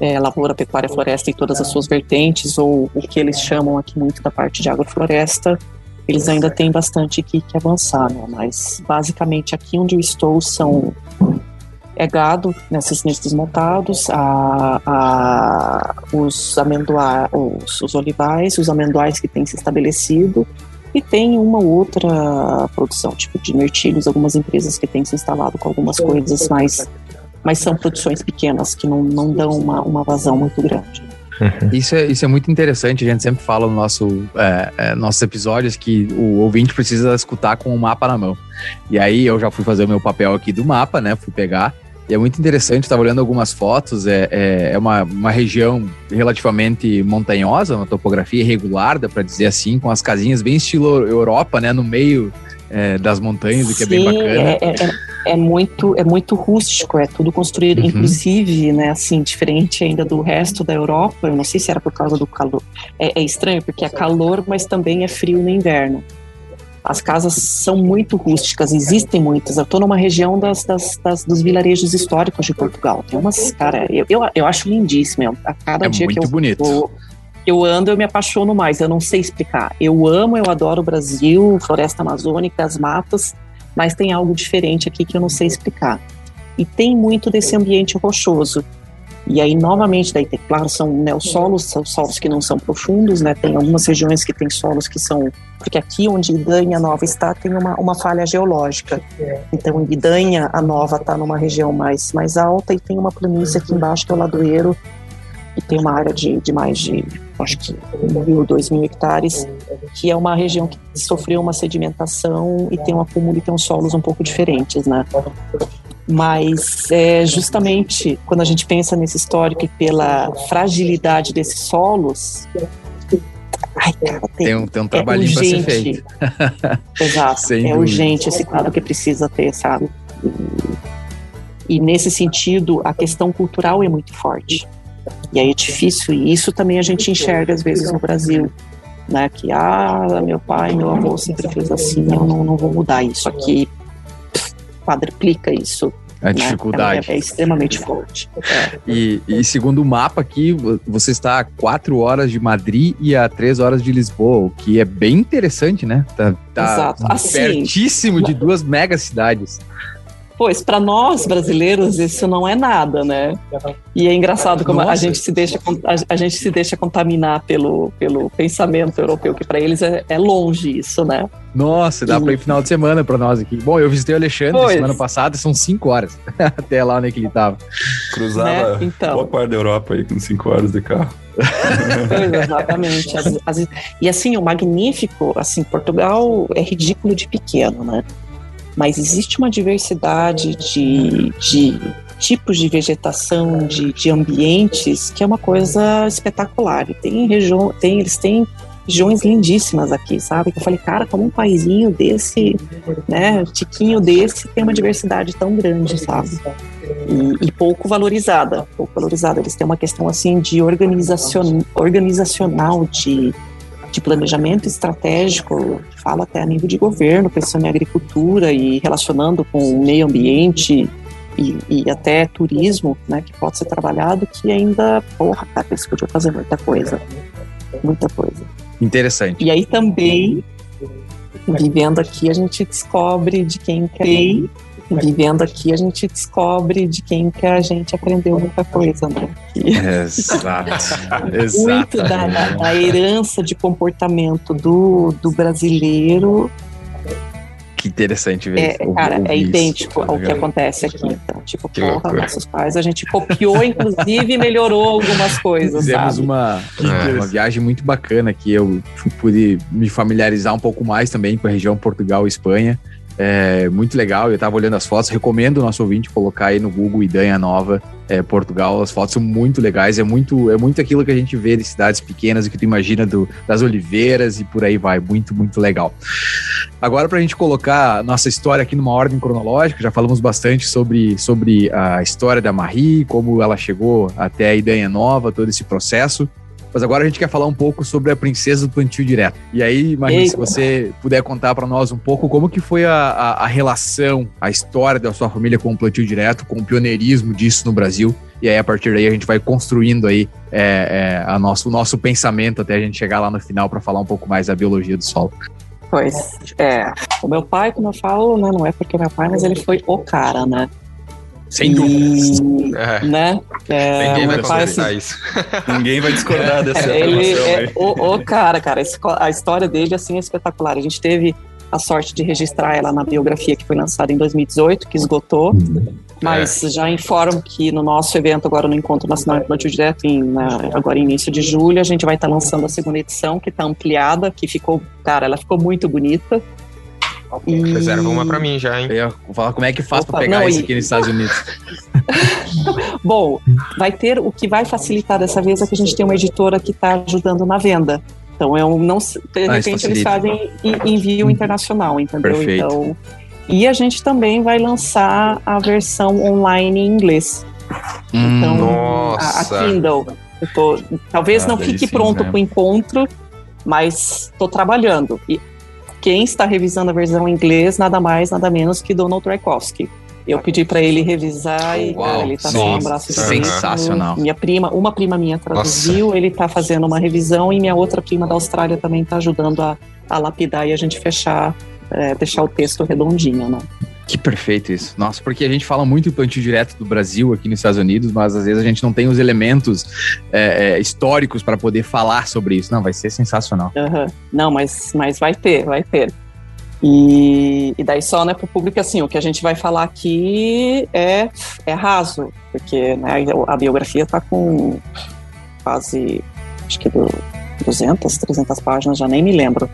é, lavoura, pecuária, floresta e todas as suas vertentes, ou o que eles chamam aqui muito da parte de agrofloresta, eles ainda têm bastante que, que avançar, né, mas basicamente aqui onde eu estou são é gado nesses, nesses montados, a, a, os, amendoa, os, os olivais, os amendoais que têm se estabelecido, e tem uma outra produção, tipo de mirtilhos, algumas empresas que têm se instalado com algumas coisas, mas, mas são produções pequenas que não, não dão uma, uma vazão muito grande. Uhum. Isso, é, isso é muito interessante, a gente sempre fala no nosso, é, é, nossos episódios que o ouvinte precisa escutar com o mapa na mão. E aí eu já fui fazer o meu papel aqui do mapa, né? Fui pegar é muito interessante, estava olhando algumas fotos, é, é, é, uma, uma região relativamente montanhosa, uma topografia irregular, dá para dizer assim, com as casinhas bem estilo Europa, né, no meio é, das montanhas, o que é bem bacana. É, é, é, é, muito, é muito rústico, é tudo construído, uhum. inclusive, né, assim, diferente ainda do resto da Europa, eu não sei se era por causa do calor. É, é estranho, porque é calor, mas também é frio no inverno. As casas são muito rústicas, existem muitas. Eu estou numa região das, das, das, dos vilarejos históricos de Portugal. Tem umas, cara, eu, eu, eu acho lindíssimo. A cada É dia que muito eu, bonito. eu, eu ando, eu me apaixono mais. Eu não sei explicar. Eu amo, eu adoro o Brasil, floresta amazônica, as matas, mas tem algo diferente aqui que eu não sei explicar. E tem muito desse ambiente rochoso. E aí, novamente, daí tem, claro, são neossolos, são solos que não são profundos, né? Tem algumas regiões que tem solos que são. Porque aqui onde Idanha Nova está, tem uma, uma falha geológica. Então, Idanha, a Nova está numa região mais, mais alta e tem uma planície aqui embaixo, que é o Ladoeiro, e tem uma área de, de mais de, acho que, mil, dois mil hectares, que é uma região que sofreu uma sedimentação e tem um acúmulo e tem uns solos um pouco diferentes, né? Mas é justamente quando a gente pensa nesse histórico e pela fragilidade desses solos. Ai, cara, tem, Tem um, tem um trabalhinho é pra ser feito. Exato. Sem é dúvida. urgente esse quadro que precisa ter, sabe? E, e nesse sentido, a questão cultural é muito forte. E aí é difícil, e isso também a gente enxerga às vezes no Brasil. Né, que ah, meu pai, meu avô sempre fez assim, eu não, não vou mudar isso aqui. Quadriplica isso. A né? dificuldade. É, é extremamente forte. É. E, e segundo o mapa aqui, vo- você está a 4 horas de Madrid e a 3 horas de Lisboa, o que é bem interessante, né? Tá, tá Exato. Assim, pertíssimo de duas mega cidades. Pois, para nós brasileiros, isso não é nada, né? E é engraçado como a gente se deixa a, gente se deixa contaminar pelo, pelo pensamento europeu, que para eles é, é longe isso, né? Nossa, dá pra ir final de semana pra nós aqui. Bom, eu visitei o Alexandre Pois. semana passada, são 5 horas até lá onde é que ele tava. Cruzava Né? Então. boa parte da Europa aí com 5 horas de carro. Pois, exatamente. As- as- e assim, o magnífico, assim, Portugal é ridículo de pequeno, né? Mas existe uma diversidade de, de tipos de vegetação, de, de ambientes, que é uma coisa espetacular. E tem região, tem, eles têm regiões lindíssimas aqui, sabe? Eu falei, cara, como um paizinho desse, né, tiquinho desse, tem uma diversidade tão grande, sabe? E, e pouco valorizada, pouco valorizada. Eles têm uma questão assim de organizacion, organizacional, de, de planejamento estratégico, fala até a nível de governo, pensando em agricultura e relacionando com o meio ambiente e, e até turismo, né, que pode ser trabalhado, que ainda, porra, cara, eles podiam fazer muita coisa, muita coisa. Interessante. E aí também, vivendo aqui, a gente descobre de quem que é. Vivendo aqui, a gente descobre de quem que a gente aprendeu muita coisa, né? Exato. muito da, da- da herança de comportamento do, do brasileiro Que interessante ver. é, cara, é isso. idêntico ao que acontece aqui. Então, tipo, Que porra, loucura. nossos pais, a gente copiou, inclusive, e melhorou algumas coisas, Fizemos sabe? uma, É. uma viagem muito bacana que eu pude me familiarizar um pouco mais também com a região Portugal e Espanha. É muito legal, eu tava olhando as fotos, recomendo o nosso ouvinte colocar aí no Google Idanha Nova, é, Portugal, as fotos são muito legais, é muito, é muito aquilo que a gente vê de cidades pequenas e que tu imagina do, das oliveiras e por aí vai, muito, muito legal. Agora, para a gente colocar nossa história aqui numa ordem cronológica, já falamos bastante sobre, sobre a história da Marie, como ela chegou até a Idanha Nova, todo esse processo. Mas agora a gente quer falar um pouco sobre a princesa do plantio direto. E aí, Marie, se você puder contar para nós um pouco como que foi a, a, a relação, a história da sua família com o plantio direto, com o pioneirismo disso no Brasil. E aí, a partir daí, a gente vai construindo aí é, é, a nosso, o nosso pensamento até a gente chegar lá no final para falar um pouco mais da biologia do solo. Pois, é. O meu pai, como eu falo, né, não é porque é meu pai, mas ele foi o cara, né? Sem dúvidas. E, É, né? É, ninguém vai contestar assim, isso. Ninguém vai discordar dessa ele é o, o cara, cara. A história dele, assim, é espetacular. A gente teve a sorte de registrar ela na biografia que foi lançada em 2018, que esgotou. Mas já informo que no nosso evento, agora no Encontro Nacional de Plantio Direto, em, na- agora início de julho, a gente vai estar lançando a segunda edição, que está ampliada, que ficou, cara, ela ficou muito bonita. E... Reserva uma pra mim já, hein? Eu ia falar como é que faz para Opa, pegar não, isso e- aqui nos Estados Unidos. Bom, vai ter o que vai facilitar dessa vez é que a gente tem uma editora que está ajudando na venda. Então eu não se- de Ah, repente eles fazem en- envio internacional, entendeu? Perfeito. Então e a gente também vai lançar a versão online em inglês. Então Hum, a, a Nossa. Kindle, eu tô, talvez Ah, não fique sim, pronto né? para o encontro, mas estou trabalhando. E quem está revisando a versão em inglês, nada mais, nada menos que Donald Tchaikovsky. Eu pedi para ele revisar e Uau, cara, ele tá sim, sem um braço sensacional. Minha prima, uma prima minha traduziu, ele tá fazendo uma revisão e minha outra prima da Austrália também tá ajudando a, a lapidar e a gente fechar, é, deixar o texto redondinho, né? Que perfeito isso. Nossa, porque a gente fala muito em plantio direto do Brasil aqui nos Estados Unidos, mas às vezes a gente não tem os elementos é, é, históricos para poder falar sobre isso. Não, vai ser sensacional. Aham. Não, mas, mas vai ter, vai ter. E, e daí só, né, pro público, assim, o que a gente vai falar aqui é, é raso, porque né, a biografia tá com quase, acho que do 200, 300 páginas, já nem me lembro.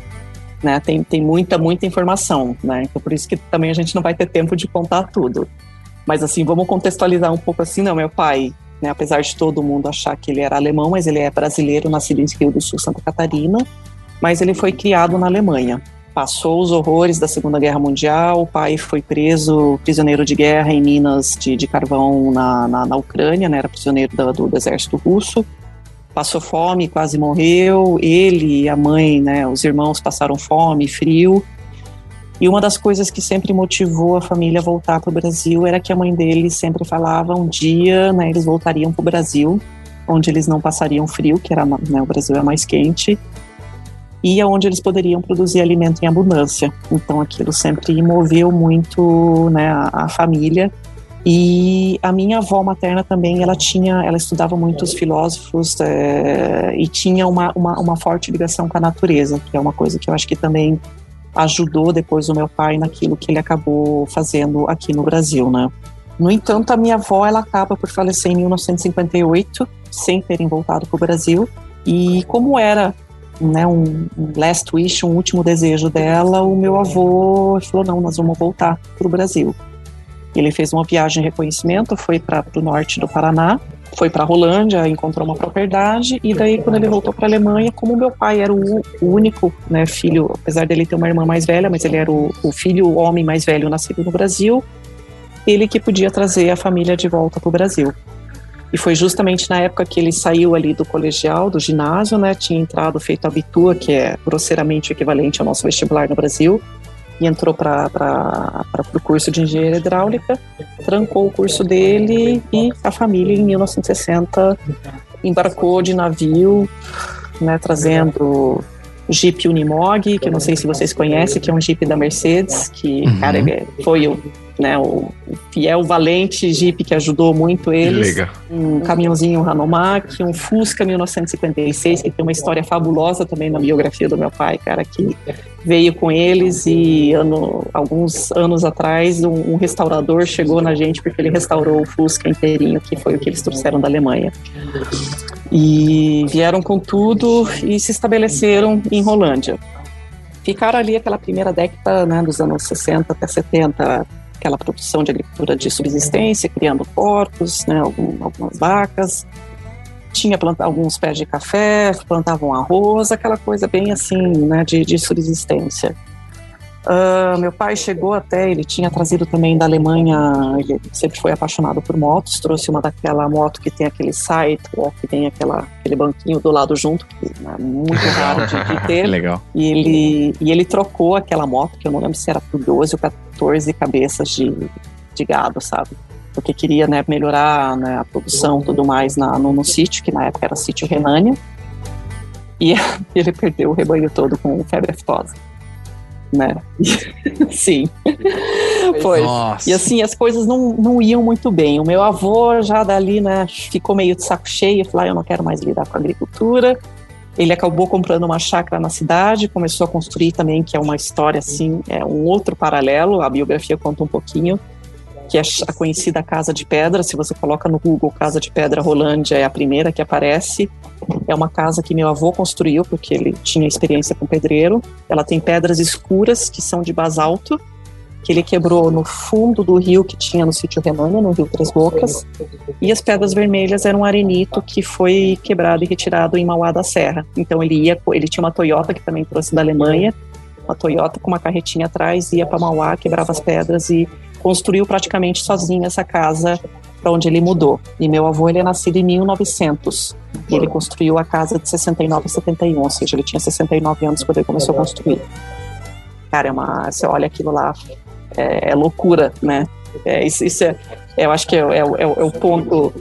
Né, tem, tem muita, muita informação, né, então por isso que também a gente não vai ter tempo de contar tudo. Mas assim, vamos contextualizar um pouco assim, não, meu pai, né, apesar de todo mundo achar que ele era alemão, mas ele é brasileiro, nascido em Rio do Sul, Santa Catarina, mas ele foi criado na Alemanha passou os horrores da Segunda Guerra Mundial. O pai foi preso, prisioneiro de guerra em minas de, de carvão na, na, na, Ucrânia, né? era prisioneiro do, do, exército russo. Passou fome, quase morreu. Ele, a mãe, né, os irmãos passaram fome, frio. E uma das coisas que sempre motivou a família a voltar para o Brasil era que a mãe dele sempre falava um dia né, eles voltariam para o Brasil, onde eles não passariam frio, que era né, o Brasil é mais quente e aonde eles poderiam produzir alimento em abundância. Então aquilo sempre moveu muito né, a, a, família. E a minha avó materna também, ela tinha, ela estudava muitos filósofos é, e tinha uma, uma, uma forte ligação com a natureza, que é uma coisa que eu acho que também ajudou depois o meu pai naquilo que ele acabou fazendo aqui no Brasil, né? No entanto, a minha avó ela acaba por falecer em 1958, sem terem voltado para o Brasil. E como era né, um, um last wish, um último desejo dela, o meu avô falou: não, nós vamos voltar para o Brasil. Ele fez uma viagem de reconhecimento, foi para o norte do Paraná, foi para Rolândia, encontrou uma propriedade e daí quando ele voltou para a Alemanha, como meu pai era o, único né, filho, apesar dele ter uma irmã mais velha, mas ele era o, o filho, o homem mais velho nascido no Brasil, ele que podia trazer a família de volta para o Brasil. E foi justamente na época que ele saiu ali do colegial, do ginásio, né? Tinha entrado, feito Abitua, que é grosseiramente o equivalente ao nosso vestibular no Brasil, e entrou para o curso de engenharia hidráulica, trancou o curso dele e a família, em 1960, embarcou de navio, né? Trazendo o Jeep Unimog, que eu não sei se vocês conhecem, que é um Jeep da Mercedes, que, uhum. cara, foi o né, o fiel valente Jeep que ajudou muito eles. Um caminhãozinho Hanomag, um Fusca 1956, que tem uma história fabulosa também na biografia do meu pai, cara, que veio com eles e ano, alguns anos atrás um, um restaurador chegou na gente porque ele restaurou o Fusca inteirinho, que foi o que eles trouxeram da Alemanha. E vieram com tudo e se estabeleceram em Rolândia ficaram ali aquela primeira década, né, dos anos 60 até 70, aquela produção de agricultura de subsistência, criando porcos, né, algumas vacas. Tinha planta, alguns pés de café, plantavam arroz, aquela coisa bem assim, né, de, de subsistência. Uh, meu pai chegou até, ele tinha trazido também da Alemanha, ele sempre foi apaixonado por motos, trouxe uma daquela moto que tem aquele sidewalk, que tem aquela, aquele banquinho do lado junto, que é muito raro de, ter. Legal. E ele, e ele trocou aquela moto, que eu não lembro se era por 12 ou 14 cabeças de, de gado, sabe? Porque queria né, melhorar né, a produção e tudo mais na, no, no sítio, que na época era sítio Renânia. E ele perdeu o rebanho todo com febre aftosa né? Sim. Foi. Nossa. E assim, as coisas não, não iam muito bem. O meu avô já dali, né, ficou meio de saco cheio, falou: ah, eu não quero mais lidar com a agricultura. Ele acabou comprando uma chácara na cidade, começou a construir também, que é uma história assim, é um outro paralelo, a biografia conta um pouquinho, que é a conhecida Casa de Pedra. Se você coloca no Google Casa de Pedra Rolândia, é a primeira que aparece. É uma casa que meu avô construiu, porque ele tinha experiência com pedreiro. Ela tem pedras escuras, que são de basalto, que ele quebrou no fundo do rio que tinha no sítio Renânia, no rio Três Bocas. E as pedras vermelhas eram arenito que foi quebrado e retirado em Mauá da Serra. Então ele ia, ele tinha uma Toyota que também trouxe da Alemanha, uma Toyota com uma carretinha atrás, ia para Mauá, quebrava as pedras e construiu praticamente sozinho essa casa para onde ele mudou. E meu avô ele é nascido em 1900 e ele construiu a casa de 69 a 71, ou seja, ele tinha 69 anos quando ele começou a construir. cara, é uma, você olha aquilo lá, é, é loucura, né? É, isso, isso é, eu acho que é, é, é, é o ponto.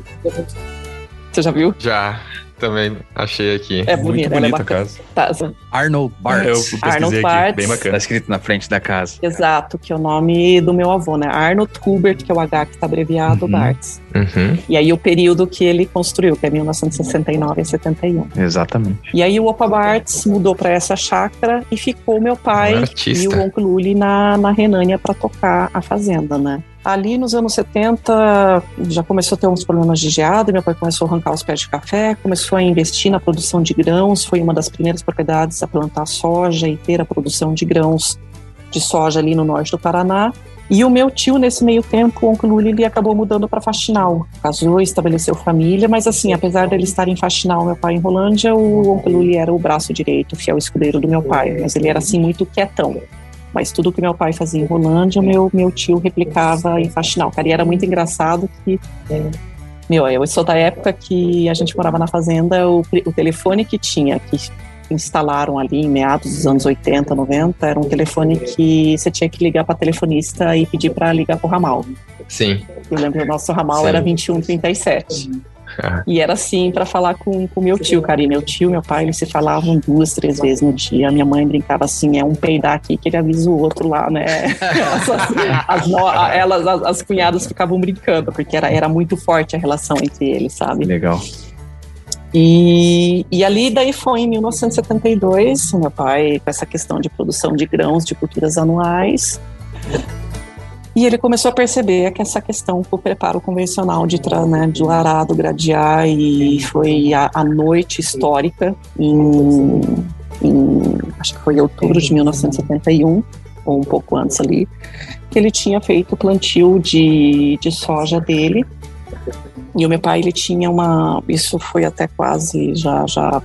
Você já viu? Já. Também achei aqui. É bonita, Muito bonita é a casa. Tá. Arnold Bart. Eu Arnold Bart. bem bacana. Tá escrito na frente da casa. Exato, que é o nome do meu avô, né? Arnold Hubert, que é o H que tá abreviado, uhum. Bartz. Uhum. E aí o período que ele construiu, que é 1969 e 71. Exatamente. E aí o Opa Bartz mudou para essa chácara e ficou meu pai um e o Oncle Luli na, na Renânia para tocar a fazenda, né? Ali nos anos 70 já começou a ter uns problemas de geada, meu pai começou a arrancar os pés de café, começou a investir na produção de grãos, foi uma das primeiras propriedades a plantar soja e ter a produção de grãos de soja ali no norte do Paraná. E o meu tio, nesse meio tempo, o Oncle Luli, ele acabou mudando para Faxinal. Casou, estabeleceu família, mas assim, apesar dele estar em Faxinal, meu pai em Rolândia, o Oncle Luli era o braço direito, fiel escudeiro do meu pai. Mas ele era assim, muito quietão. Mas tudo que meu pai fazia em Rolândia, meu, meu tio replicava em Faxinal. Cara, e era muito engraçado que. Meu, eu sou da época que a gente morava na fazenda, o, o telefone que tinha, que instalaram ali em meados dos anos 80, 90, era um telefone que você tinha que ligar para telefonista e pedir para ligar para o ramal. Sim. Eu lembro que o nosso ramal Sim. era 2137. E era assim para falar com o meu tio, cara. E meu tio, meu pai, eles se falavam duas, três vezes no dia. Minha mãe brincava assim: é um peidar aqui que ele avisa o outro lá, né? as, as, as, elas, as, as cunhadas ficavam brincando, porque era, era muito forte a relação entre eles, sabe? Legal. E, e ali daí foi em 1972, meu pai com essa questão de produção de grãos de culturas anuais e ele começou a perceber que essa questão do preparo convencional de, né, de arado, gradear, e foi a, a noite histórica, em, em, acho que foi outubro de 1971, ou um pouco antes ali, que ele tinha feito o plantio de, de soja dele. E o meu pai, ele tinha uma. Isso foi até quase já, já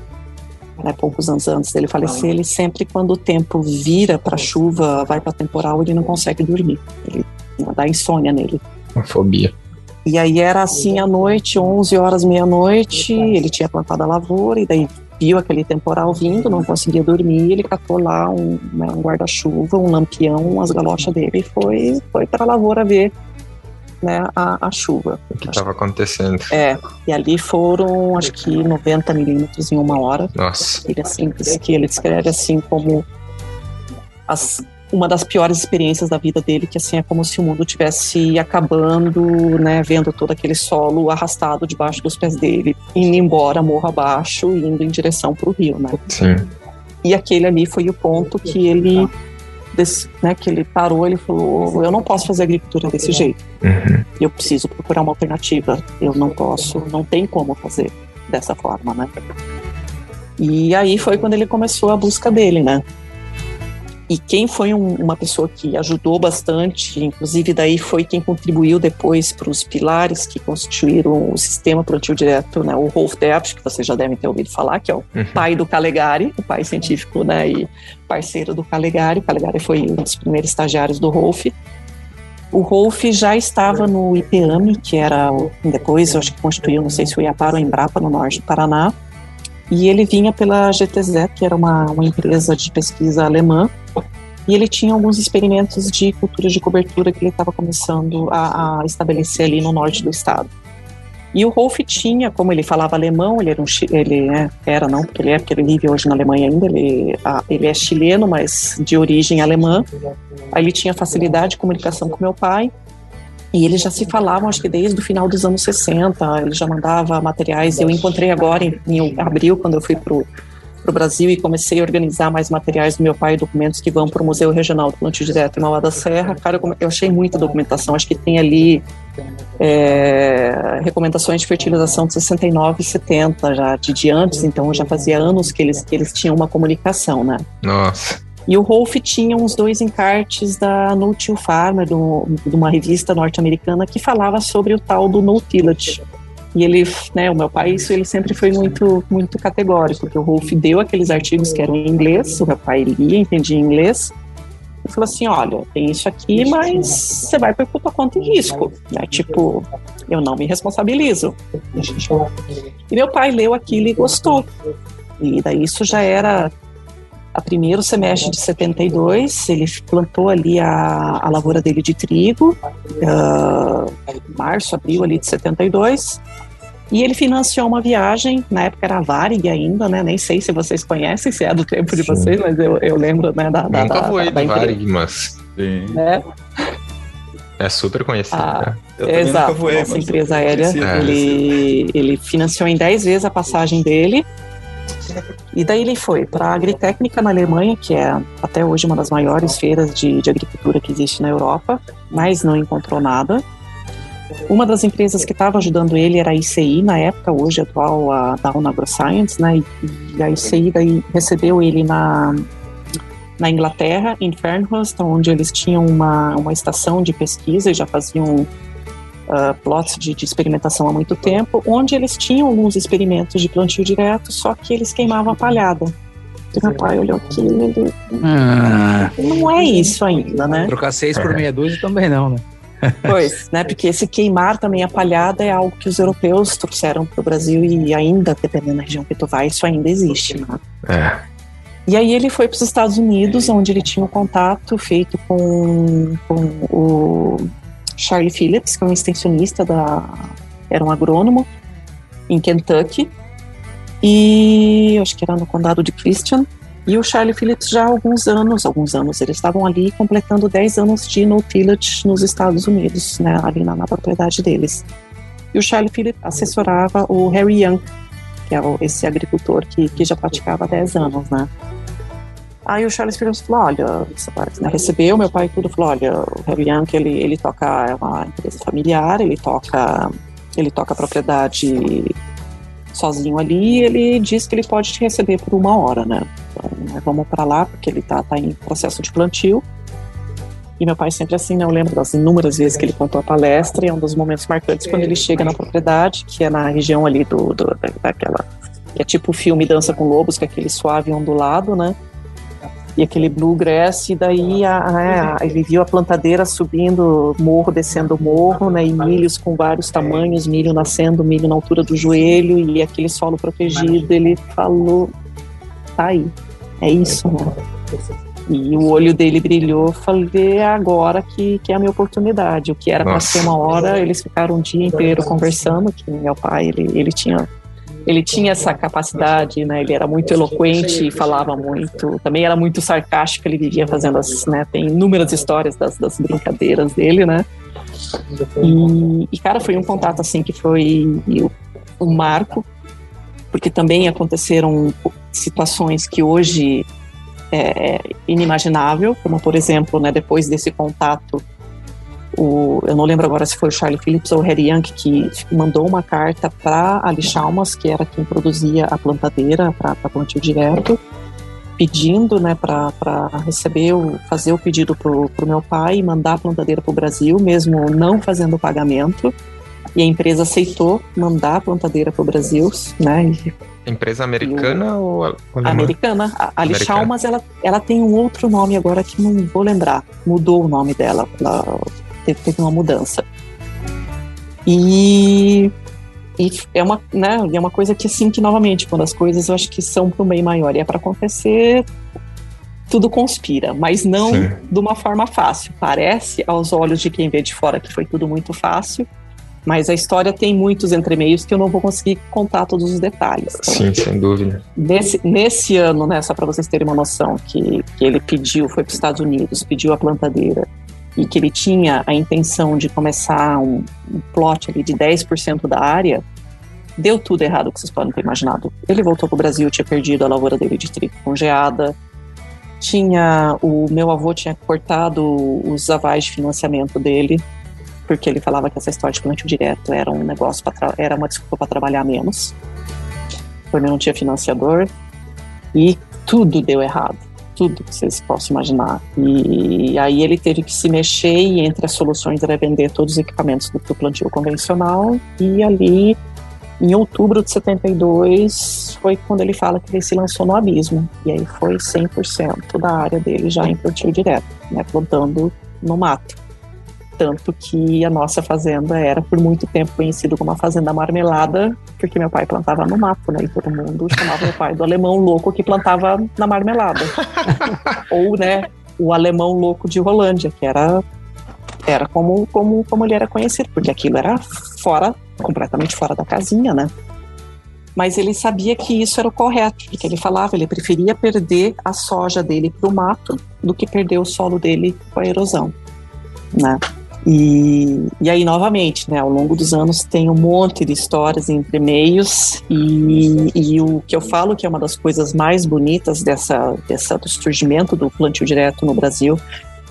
né, poucos anos antes dele falecer, ele sempre, quando o tempo vira para chuva, vai para temporal, ele não consegue dormir. Ele dá insônia nele. Uma fobia. E aí era assim à noite, 11 horas, meia-noite, ele tinha plantado a lavoura e daí viu aquele temporal vindo, não conseguia dormir, ele catou lá um, né, um guarda-chuva, um lampião, as galochas dele e foi, foi para a lavoura ver né, a, a chuva. O que estava acontecendo. É, e ali foram acho que 90 milímetros em uma hora. Nossa. Ele, assim, que ele descreve assim como as uma das piores experiências da vida dele, que assim é como se o mundo tivesse acabando, né, vendo todo aquele solo arrastado debaixo dos pés dele, indo embora morro abaixo, indo em direção para o rio, né? Sim. E aquele ali foi o ponto que ele, desse, né, que ele parou, ele falou, eu não posso fazer agricultura desse jeito. Uhum. Eu preciso procurar uma alternativa. Eu não posso, não tem como fazer dessa forma, né? E aí foi quando ele começou a busca dele, né? E quem foi um, uma pessoa que ajudou bastante, inclusive daí foi quem contribuiu depois para os pilares que constituíram o sistema plantio direto, né, o Rolf Debs, que vocês já devem ter ouvido falar, que é o uhum. pai do Calegari, o pai científico né, e parceiro do Calegari. O Calegari foi um dos primeiros estagiários do Rolf. O Rolf já estava no IPAME, que era depois, eu acho que constituiu, não sei se o Iapar ou Embrapa, no norte do Paraná. E ele vinha pela GTZ, que era uma, uma empresa de pesquisa alemã, e ele tinha alguns experimentos de cultura de cobertura que ele estava começando a, a, estabelecer ali no norte do estado. E o Rolf tinha, como ele falava alemão, ele era, um, ele é, era não, porque ele é, porque ele vive hoje na Alemanha ainda, ele, a, ele é chileno, mas de origem alemã. Aí ele tinha facilidade de comunicação com meu pai, e eles já se falavam, acho que desde o final dos anos 60, ele já mandava materiais. Eu encontrei agora, em, em abril, quando eu fui para o Brasil e comecei a organizar mais materiais do meu pai, documentos que vão para o Museu Regional do Plantio Direto em Mauá da Serra. Cara, eu, eu achei muita documentação. Acho que tem ali é, recomendações de fertilização de 69 e 70 já, de, de antes, então já fazia anos que eles, que eles tinham uma comunicação, né? Nossa. E o Rolf tinha uns dois encartes da No Till Farmer, de uma revista norte-americana que falava sobre o tal do no tillage. E ele, né, o meu pai, isso ele sempre foi muito, muito categórico, porque o Rolf deu aqueles artigos que eram em inglês, o meu pai lia, entendia inglês, e falou assim, olha, tem isso aqui, mas você vai por tua conta em risco, né, tipo, eu não me responsabilizo. E meu pai leu aquilo e gostou. E daí isso já era a primeiro semestre de 72, ele plantou ali a, a lavoura dele de trigo, uh, março, abril ali de 72, e ele financiou uma viagem, na época era Varig ainda, né? Nem sei se vocês conhecem, se é do tempo de vocês, mas eu, eu lembro, né? Da, da, Nunca da, foi da, de Varig, mas Sim. né? é super conhecido. Ah, né? Exato, nunca voei, essa mas empresa aérea, É. ele, ele financiou em 10 vezes a passagem dele. E daí ele foi para a Agritécnica na Alemanha, que é até hoje uma das maiores feiras de, de agricultura que existe na Europa, mas não encontrou nada. Uma das empresas que estava ajudando ele era a ICI, na época, hoje atual a Down AgroScience, né? E, a ICI daí recebeu ele na, na Inglaterra, em Fernhurst, onde eles tinham uma, uma estação de pesquisa e já faziam uh, plots de, de experimentação há muito tempo, onde eles tinham alguns experimentos de plantio direto, só que eles queimavam a palhada. E meu pai olhou aquilo e ele, Ah, não é isso ainda, né? trocar seis por meia dúzia também não, né? Pois, né? Porque esse queimar também a palhada é algo que os europeus trouxeram para o Brasil e ainda, dependendo da região que tu vai, isso ainda existe, né? É. E aí ele foi para os Estados Unidos, onde ele tinha um contato feito com, com o Charlie Phillips, que é um extensionista da, era um agrônomo em Kentucky, e acho que era no condado de Christian. E o Charlie Phillips já há alguns anos, alguns anos, eles estavam ali completando 10 anos de no tillage nos Estados Unidos, né, ali na, na propriedade deles. E o Charlie Phillips assessorava o Harry Young, que é esse agricultor que, que já praticava há 10 anos, né. Aí o Charles Phillips falou, olha, né, recebeu meu pai tudo, falou, olha, o Harry Young, ele, ele toca, é uma empresa familiar, ele toca, ele toca a propriedade sozinho ali, ele diz que ele pode te receber por uma hora, né, então, né, vamos para lá, porque ele tá, tá em processo de plantio, e meu pai sempre assim, né, eu lembro das inúmeras vezes que ele contou a palestra, e é um dos momentos marcantes quando ele chega na propriedade, que é na região ali do, do da- daquela, que é tipo o filme Dança com Lobos, que é aquele suave ondulado, né, e aquele bluegrass, e daí a, a- a- ele viu a plantadeira subindo morro, descendo morro, né, e milhos com vários tamanhos, milho nascendo, milho na altura do joelho, e aquele solo protegido, ele falou, tá aí, é isso, né. E o olho dele brilhou, falei, é agora que, que é a minha oportunidade. O que era para ser uma hora, eles ficaram um dia inteiro conversando, que meu pai, ele, ele tinha ele tinha essa capacidade, né? Ele era muito eloquente falava muito. Também era muito sarcástico, ele vivia fazendo as, né? Tem inúmeras histórias das, das brincadeiras dele, né? E, e, cara, foi um contato assim que foi um marco, porque também aconteceram situações que hoje é inimaginável, como por exemplo, né? Depois desse contato o, eu não lembro agora se foi o Charlie Phillips ou o Harry Young que mandou uma carta para Ali Chalmers, que era quem produzia a plantadeira para plantio direto, pedindo né, para receber, o, fazer o pedido para o meu pai e mandar a plantadeira para o Brasil, mesmo não fazendo o pagamento. E a empresa aceitou mandar a plantadeira para o Brasil, né? Empresa americana ou alemã? Americana. A Ali. Chalmers, ela, ela tem um outro nome agora que não vou lembrar. Mudou o nome dela. Ela teve, teve uma mudança. E, e é uma, né, é uma coisa que assim que novamente quando as coisas eu acho que são para o bem maior e é para acontecer tudo conspira, mas não Sim. de uma forma fácil. Parece aos olhos de quem vê de fora que foi tudo muito fácil, mas a história tem muitos entremeios que eu não vou conseguir contar todos os detalhes. Então, Sim, sem dúvida. Nesse, nesse ano, né, só para vocês terem uma noção, que, que ele pediu, foi para os Estados Unidos, pediu a plantadeira, e que ele tinha a intenção de começar um, um plot ali de 10% da área, deu tudo errado que vocês podem ter imaginado. Ele voltou para o Brasil, tinha perdido a lavoura dele de trigo congeada, tinha o meu avô tinha cortado os avais de financiamento dele, porque ele falava que essa história de plantio direto era um negócio para era uma desculpa para trabalhar menos. Porque não tinha financiador e tudo deu errado, tudo que vocês possam imaginar. E aí ele teve que se mexer e entre as soluções era vender todos os equipamentos do, do plantio convencional e ali em outubro de 72 foi quando ele fala que ele se lançou no abismo. E aí foi 100% da área dele já em plantio direto, né, plantando no mato. Tanto que a nossa fazenda era por muito tempo conhecida como a Fazenda Marmelada, porque meu pai plantava no mato, né? E todo mundo chamava meu pai do alemão louco que plantava na marmelada. Ou, né, o alemão louco de Rolândia, que era era como, como, como ele era conhecido, porque aquilo era fora, completamente fora da casinha, né? Mas ele sabia que isso era o correto, porque ele falava, ele preferia perder a soja dele para o mato do que perder o solo dele com a erosão, né? E, e aí, novamente, né, ao longo dos anos tem um monte de histórias entre meios e, e o que eu falo que é uma das coisas mais bonitas dessa, dessa, do surgimento do plantio direto no Brasil,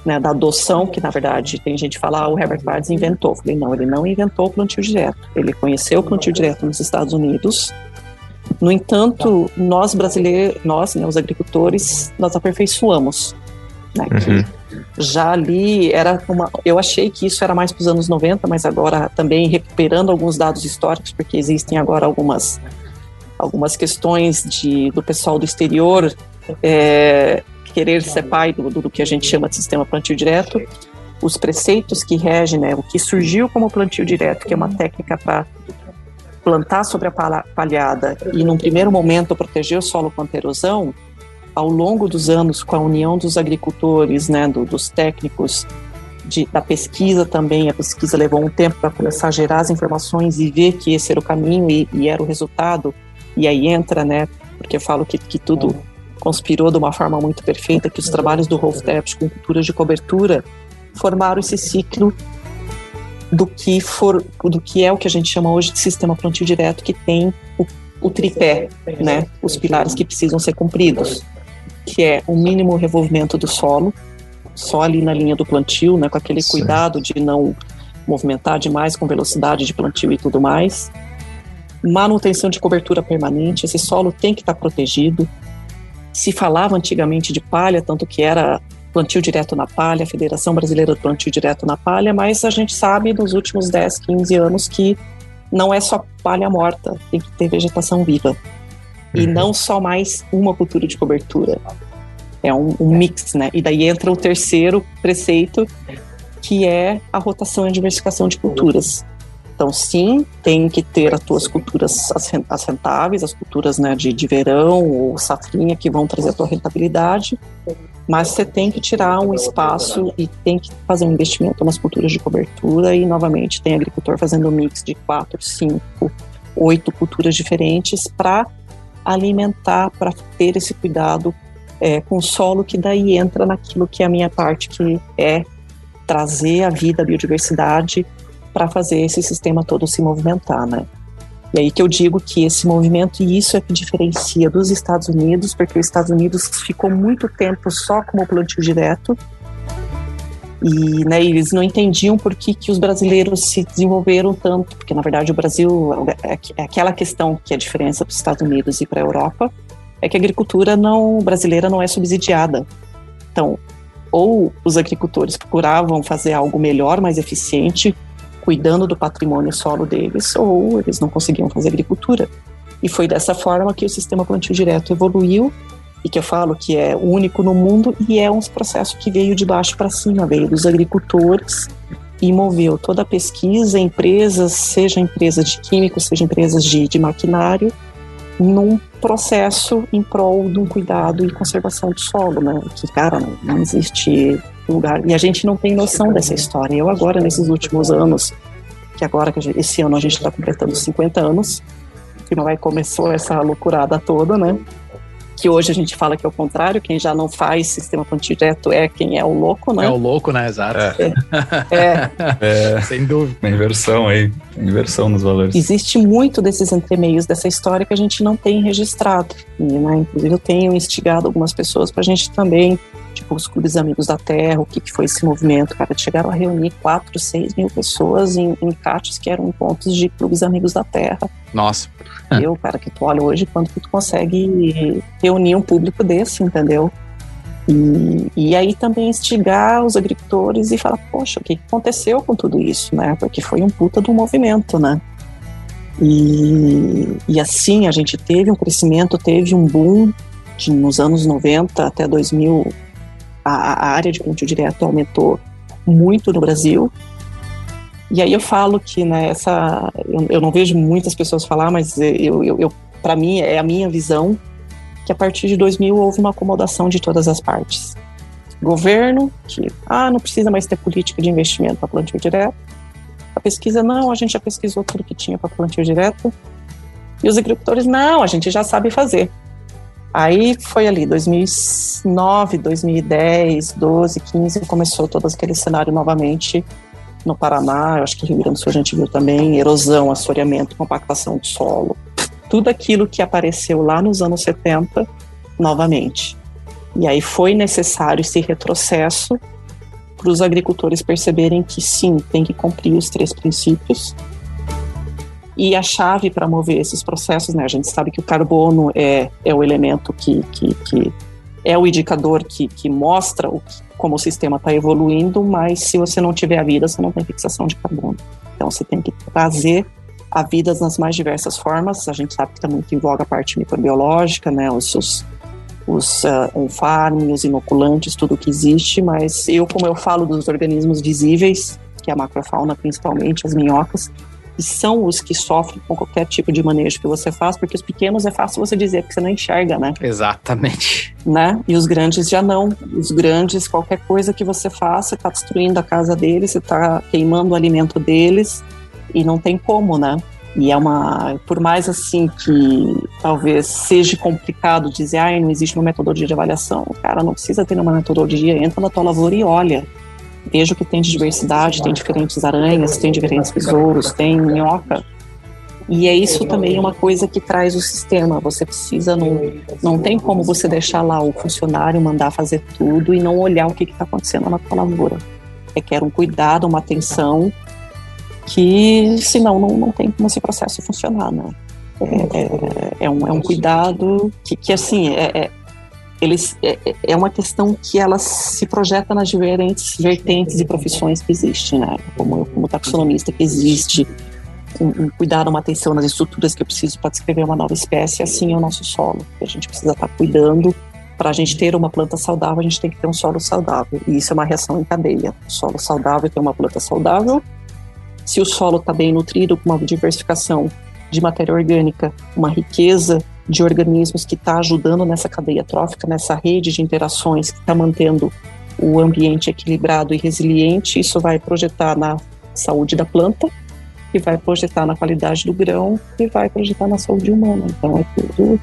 né, da adoção, que na verdade tem gente que fala, ah, o Herbert Barnes inventou. Falei, não, ele não inventou o plantio direto. Ele conheceu o plantio direto nos Estados Unidos. No entanto, nós brasileiros, nós, né, os agricultores, nós aperfeiçoamos. Né, uhum já ali era uma. Eu achei que isso era mais para os anos 90, mas agora também recuperando alguns dados históricos, porque existem agora algumas, algumas questões de, do pessoal do exterior é, querer ser pai do, do, que a gente chama de sistema plantio direto. Os preceitos que regem, né, o que surgiu como plantio direto, que é uma técnica para plantar sobre a palhada e, num primeiro momento, proteger o solo contra erosão, ao longo dos anos, com a união dos agricultores, né, do, dos técnicos, de, da pesquisa também, a pesquisa levou um tempo para começar a gerar as informações e ver que esse era o caminho e, e era o resultado, e aí entra, né, porque eu falo que, que tudo conspirou de uma forma muito perfeita, que os trabalhos do Rolf Tept com culturas de cobertura formaram esse ciclo do que for do que é o que a gente chama hoje de sistema plantio direto que tem o, o tripé, né, os pilares que precisam ser cumpridos que é o mínimo revolvimento do solo, só ali na linha do plantio, né, com aquele cuidado de não movimentar demais com velocidade de plantio e tudo mais. Manutenção de cobertura permanente, esse solo tem que estar protegido. Se falava antigamente de palha, tanto que era plantio direto na palha, a Federação Brasileira do Plantio Direto na Palha, mas a gente sabe nos últimos 10, 15 anos que não é só palha morta, tem que ter vegetação viva e uhum. não só mais uma cultura de cobertura. É um, um, mix, né? E daí entra o terceiro preceito, que é a rotação e diversificação de culturas. Então, sim, tem que ter as tuas culturas as rentáveis, as culturas né, de, de verão ou safrinha que vão trazer a tua rentabilidade, mas você tem que tirar um espaço e tem que fazer um investimento nas culturas de cobertura e, novamente, tem agricultor fazendo um mix de quatro, cinco, oito culturas diferentes para alimentar, para ter esse cuidado é, com o solo, que daí entra naquilo que é a minha parte, que é trazer a vida, a biodiversidade, para fazer esse sistema todo se movimentar, né? E aí que eu digo que esse movimento, e isso é que diferencia dos Estados Unidos, porque os Estados Unidos ficou muito tempo só como plantio direto, e né, eles não entendiam por que, que os brasileiros se desenvolveram tanto, porque na verdade o Brasil é, é aquela questão que é a diferença para os Estados Unidos e para a Europa, é que a agricultura não brasileira não é subsidiada. Então, ou os agricultores procuravam fazer algo melhor, mais eficiente, cuidando do patrimônio solo deles, ou eles não conseguiam fazer agricultura. E foi dessa forma que o sistema plantio direto evoluiu e que eu falo que é único no mundo e é um processo que veio de baixo para cima, veio dos agricultores e moveu toda a pesquisa, empresas, seja empresas de químicos, seja empresas de, de maquinário, num processo em prol de um cuidado e conservação do solo, né? Que, cara, não, não existe lugar. E a gente não tem noção dessa história. Eu agora, nesses últimos anos, que agora, que esse ano a gente está completando 50 anos, que não vai começou essa loucurada toda, né? Que hoje a gente fala que é o contrário, quem já não faz sistema plantio direto é quem é o louco, né? É o louco, né? Exato. É. é. é. Sem dúvida. Uma inversão aí, inversão nos valores. Existe muito desses entremeios dessa história que a gente não tem registrado. E, né, inclusive eu tenho instigado algumas pessoas para a gente também tipo os clubes amigos da terra, o que, que foi esse movimento, cara, chegaram a reunir 4, 6 mil pessoas em, em CATs que eram pontos de clubes amigos da terra. Nossa. Eu, cara, que tu olha hoje, quando que tu consegue reunir um público desse, entendeu? E, e aí também instigar os agricultores e falar, poxa, o que aconteceu com tudo isso, né? Porque foi um puta do movimento, né? E, e assim a gente teve um crescimento, teve um boom de, nos anos 90 até 2000, a, a área de plantio direto aumentou muito no Brasil, E aí eu falo que né, essa, eu, eu não vejo muitas pessoas falar, mas eu, eu, eu para mim é a minha visão que a partir de 2000 houve uma acomodação de todas as partes. Governo, que ah, não precisa mais ter política de investimento para plantio direto. A pesquisa, não, a gente já pesquisou tudo que tinha para plantio direto. E os agricultores, não, a gente já sabe fazer. Aí foi ali, 2009, 2010, 12, 15, começou todo aquele cenário novamente no Paraná, eu acho que Rio Grande do Sul a gente viu também, erosão, assoreamento, compactação do solo, tudo aquilo que apareceu lá nos anos 70, novamente. E aí foi necessário esse retrocesso para os agricultores perceberem que sim, tem que cumprir os três princípios. E a chave para mover esses processos, né? A gente sabe que o carbono é, é o elemento que, que, que é o indicador que, que mostra o, como o sistema está evoluindo, mas se você não tiver a vida, você não tem fixação de carbono. Então você tem que trazer a vida nas mais diversas formas. A gente sabe que está muito em voga a parte microbiológica, né? Os, os, os uh, on-farm, os inoculantes, tudo que existe, mas eu, como eu falo dos organismos visíveis, que é a macrofauna principalmente, as minhocas, que são os que sofrem com qualquer tipo de manejo que você faz, porque os pequenos é fácil você dizer, porque você não enxerga, né? Exatamente. Né? E os grandes já não. Os grandes, qualquer coisa que você faça, você está destruindo a casa deles, você está queimando o alimento deles, e não tem como, né? E é uma, por mais assim que talvez seja complicado dizer, ah, não existe uma metodologia de avaliação. Cara, não precisa ter uma metodologia, entra na tua lavoura e olha. Veja o que tem de diversidade, tem diferentes aranhas, tem diferentes besouros, tem minhoca. E é isso também uma coisa que traz o sistema. Você precisa, não, não tem como você deixar lá o funcionário mandar fazer tudo e não olhar o que está acontecendo na tua lavoura. Requer um cuidado, uma atenção que senão não, não tem como esse processo funcionar, né? É, é, é um, é um cuidado que, que assim, é, é, eles, é, é uma questão que ela se projeta nas diferentes vertentes e profissões que existem, né? Como eu, como taxonomista, que existe um, um cuidado, uma atenção nas estruturas que eu preciso para descrever uma nova espécie, assim é o nosso solo. A gente precisa estar tá cuidando para a gente ter uma planta saudável, a gente tem que ter um solo saudável. E isso é uma reação em cadeia. O solo saudável tem uma planta saudável, se o solo está bem nutrido, com uma diversificação de matéria orgânica, uma riqueza de organismos que está ajudando nessa cadeia trófica, nessa rede de interações que está mantendo o ambiente equilibrado e resiliente, isso vai projetar na saúde da planta, e vai projetar na qualidade do grão e vai projetar na saúde humana. Então é tudo,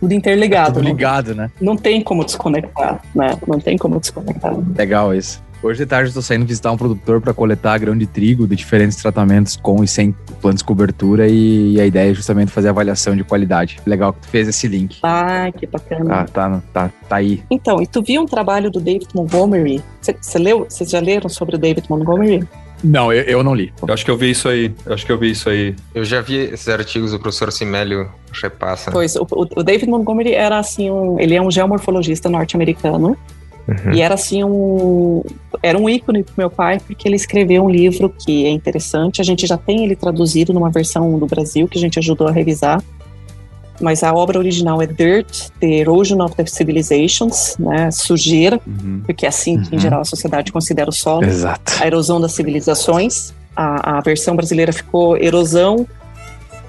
tudo interligado. É tudo ligado, né? Não tem como desconectar, né? Não tem como desconectar. Legal isso. Hoje de tarde eu tô saindo visitar um produtor para coletar grão de trigo de diferentes tratamentos com e sem plantas de cobertura e, a ideia é justamente fazer avaliação de qualidade. Legal que tu fez esse link. Ah, que bacana. Ah, tá, tá, tá aí. Então, e tu viu um trabalho do David Montgomery? Você leu? Vocês já leram sobre o David Montgomery? Não, eu, eu, não li. Eu acho que eu vi isso aí. Eu acho que eu vi isso aí. Eu já vi esses artigos do professor Simélio repassa. Pois, o, o David Montgomery era assim, um, ele é um geomorfologista norte-americano Uhum. E era assim um era um ícone para meu pai porque ele escreveu um livro que é interessante. A gente já tem ele traduzido numa versão do Brasil que a gente ajudou a revisar. Mas a obra original é Dirt, The Erosion of the Civilizations, né, sujeira, uhum. porque é assim que em uhum. geral a sociedade considera o solo. Exato. A erosão das civilizações. A, a versão brasileira ficou erosão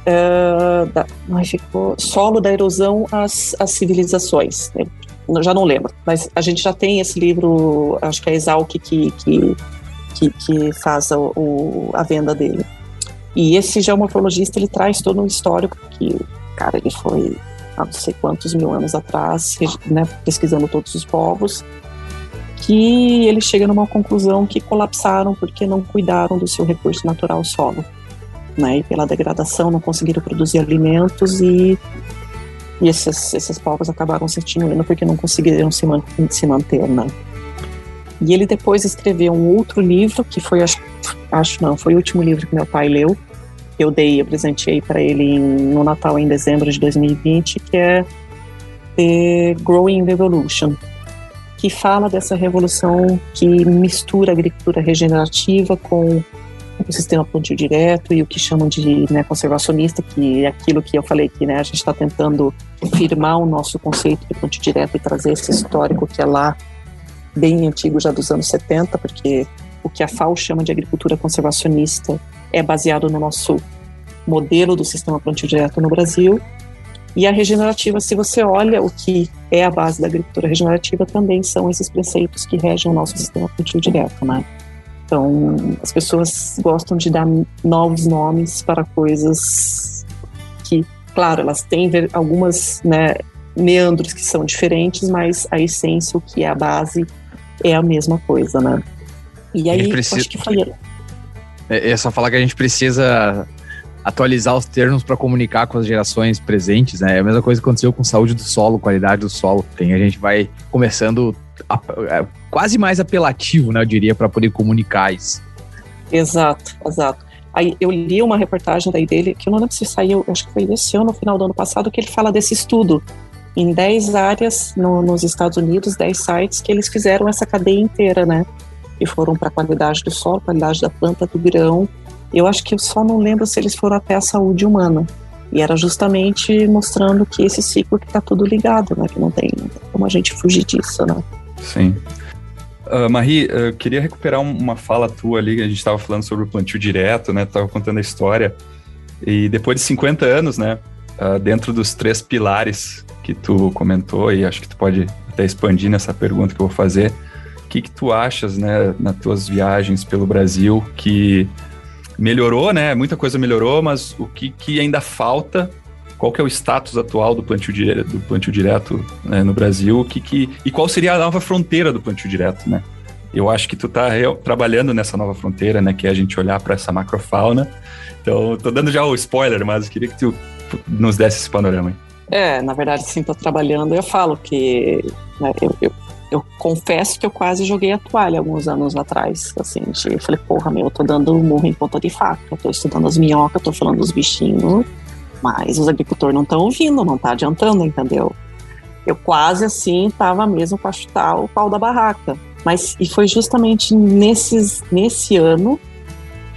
Uh, da, ficou solo da erosão às, às civilizações já não lembro, mas a gente já tem esse livro, acho que é Exalc que, que, que, que faz a, o, a venda dele. E esse geomorfologista, ele traz todo um histórico que, cara, ele foi há não sei quantos mil anos atrás, né, pesquisando todos os povos, que ele chega numa conclusão que colapsaram porque não cuidaram do seu recurso natural solo. Né, e pela degradação não conseguiram produzir alimentos e e esses, esses povos acabaram se extinguindo porque não conseguiram se, man se manter, né? E ele depois escreveu um outro livro, que foi, acho, acho não, foi o último livro que meu pai leu. Eu dei, eu presenteei para ele em, no Natal em dezembro de 2020, que é The Growing Revolution, que fala dessa revolução que mistura agricultura regenerativa com o sistema plantio direto e o que chamam de né, conservacionista, que é aquilo que eu falei que né, a gente está tentando firmar o nosso conceito de plantio direto e trazer esse histórico que é lá bem antigo, já dos anos 70, porque o que a FAO chama de agricultura conservacionista é baseado no nosso modelo do sistema plantio direto no Brasil. E a regenerativa, se você olha o que é a base da agricultura regenerativa, também são esses preceitos que regem o nosso sistema plantio direto, né? Então, as pessoas gostam de dar novos nomes para coisas que, claro, elas têm algumas né, meandros que são diferentes, mas a essência, o que é a base, é a mesma coisa, né? E aí, precisa... acho que foi. É, é só falar que a gente precisa atualizar os termos para comunicar com as gerações presentes, né? É a mesma coisa que aconteceu com saúde do solo, qualidade do solo. Tem, a gente vai começando é, quase mais apelativo, né? Eu diria, para poder comunicar isso. Exato, exato. Aí eu li uma reportagem daí dele, que eu não lembro se saiu, acho que foi esse ano, no final do ano passado, que ele fala desse estudo em 10 áreas no, nos Estados Unidos, 10 sites, que eles fizeram essa cadeia inteira, né? E foram para a qualidade do solo, qualidade da planta, do grão, eu acho que eu só não lembro se eles foram até a saúde humana. E era justamente mostrando que esse ciclo que está tudo ligado, né? Que não tem, como a gente fugir disso, né? Sim. Uh, Marie, eu queria recuperar uma fala tua ali, a gente estava falando sobre o plantio direto, né? Tava contando a história. E depois de 50 anos, né? Uh, dentro dos três pilares que tu comentou, e acho que tu pode até expandir nessa pergunta que eu vou fazer, o que, que tu achas, né, nas tuas viagens pelo Brasil, que melhorou, né? Muita coisa melhorou, mas o que, que ainda falta? Qual que é o status atual do plantio direto, do plantio direto né, no Brasil? Que, que, e qual seria a nova fronteira do plantio direto, né? Eu acho que tu está trabalhando nessa nova fronteira, né? Que é a gente olhar para essa macrofauna. Então, tô dando já o spoiler, mas queria que tu nos desse esse panorama aí. É, na verdade, sim, tô trabalhando. Eu falo que né, eu, eu eu confesso que eu quase joguei a toalha alguns anos atrás. Assim, eu falei, porra, meu, eu tô dando murro em ponta de faca, eu tô estudando as minhocas, tô falando dos bichinhos, mas os agricultores não estão ouvindo, não tá adiantando, entendeu? Eu quase assim tava mesmo para chutar o pau da barraca. Mas e foi justamente nesses, nesse ano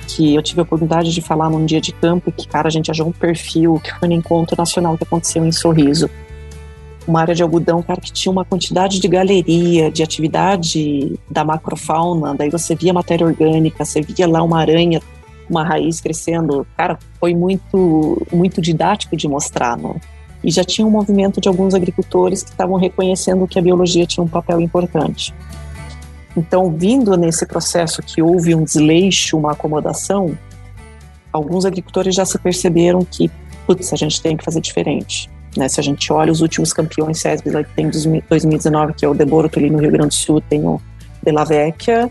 que eu tive a oportunidade de falar num dia de campo que, cara, a gente achou um perfil que foi no encontro nacional que aconteceu em Sorriso uma área de algodão, cara, que tinha uma quantidade de galeria, de atividade da macrofauna, daí você via matéria orgânica, você via lá uma aranha, uma raiz crescendo, cara, foi muito, muito didático de mostrar, né? E já tinha um movimento de alguns agricultores que estavam reconhecendo que a biologia tinha um papel importante. Então, vindo nesse processo que houve um desleixo, uma acomodação, alguns agricultores já se perceberam que, putz, a gente tem que fazer diferente. Né? Se a gente olha os últimos campeões SESB, tem 2019, que é o Deboruto ali no Rio Grande do Sul, tem o De La Vecchia,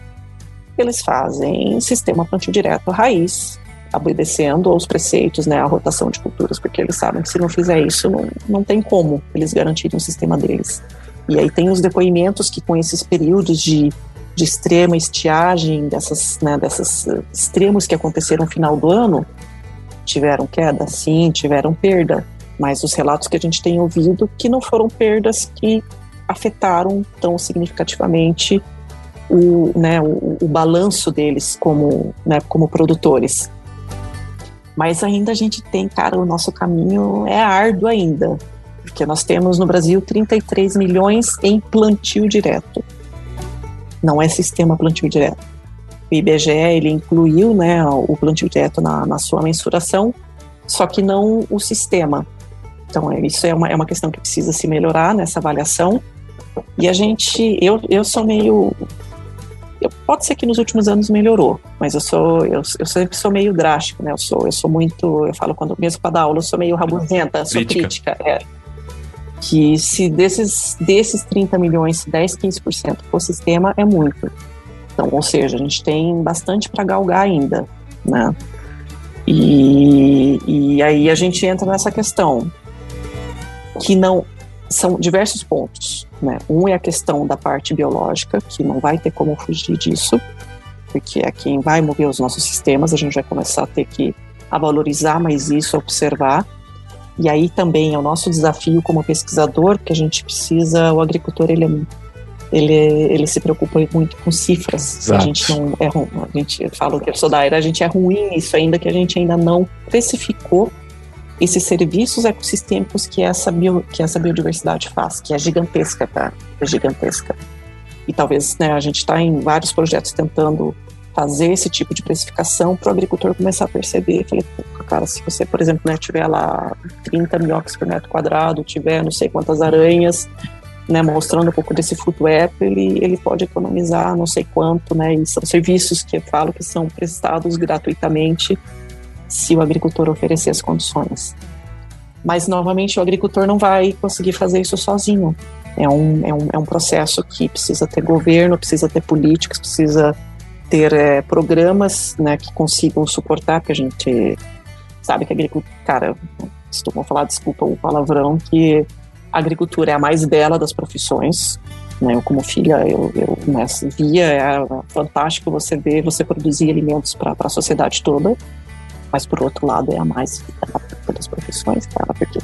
eles fazem sistema plantio direto raiz, obedecendo aos preceitos, né, a rotação de culturas, porque eles sabem que se não fizer isso, não, não tem como eles garantirem o sistema deles. E aí tem os depoimentos que com esses períodos de, de extrema estiagem, dessas, né, dessas uh, extremos que aconteceram no final do ano, tiveram queda? Sim, tiveram perda mas os relatos que a gente tem ouvido que não foram perdas que afetaram tão significativamente o, né, o, o balanço deles como, né, como produtores. Mas ainda a gente tem, cara, o nosso caminho é árduo ainda, porque nós temos no Brasil 33 milhões em plantio direto. Não é sistema plantio direto. O IBGE ele incluiu né, o plantio direto na, na sua mensuração, só que não o sistema. Então, é, isso é uma, é uma questão que precisa se melhorar nessa avaliação. E a gente, eu, eu sou meio. Pode ser que nos últimos anos melhorou, mas eu sou, eu, eu sempre sou meio drástico, né? Eu sou, eu sou muito, eu falo quando mesmo para dar aula, eu sou meio rabugenta, sou crítica. é. Que se desses, desses 30 milhões, 10, 15% for sistema, é muito. Então, ou seja, a gente tem bastante para galgar ainda, né? E, e aí a gente entra nessa questão que não são diversos pontos. Né? Um é a questão da parte biológica, que não vai ter como fugir disso, porque é quem vai mover os nossos sistemas, a gente vai começar a ter que a valorizar mais isso, observar. E aí também é o nosso desafio como pesquisador, que a gente precisa, o agricultor ele é ele, ele se preocupa muito com cifras. Exato. A gente não é ruim, a gente fala que eu sou da era, a gente é ruim nisso ainda que a gente ainda não precificou esses serviços ecossistêmicos que essa, bio, que essa biodiversidade faz, que é gigantesca, tá? É gigantesca. E talvez né, a gente está em vários projetos tentando fazer esse tipo de precificação para o agricultor começar a perceber. Falei, cara, se você, por exemplo, né, tiver lá 30 minhocas por metro quadrado, tiver não sei quantas aranhas, né, mostrando um pouco desse food web, ele, ele pode economizar não sei quanto, né, e são serviços que eu falo que são prestados gratuitamente se o agricultor oferecer as condições. Mas, novamente, o agricultor não vai conseguir fazer isso sozinho. É um, é um, é um processo que precisa ter governo, precisa ter políticos, precisa ter é, programas né, que consigam suportar, porque a gente sabe que agricultura, cara, estou falar, desculpa o palavrão, que a agricultura é a mais bela das profissões. Né, eu, como filha, eu, eu né, via, é fantástico você ver, você produzir alimentos para a sociedade toda, mas por outro lado é a mais das profissões, cara, porque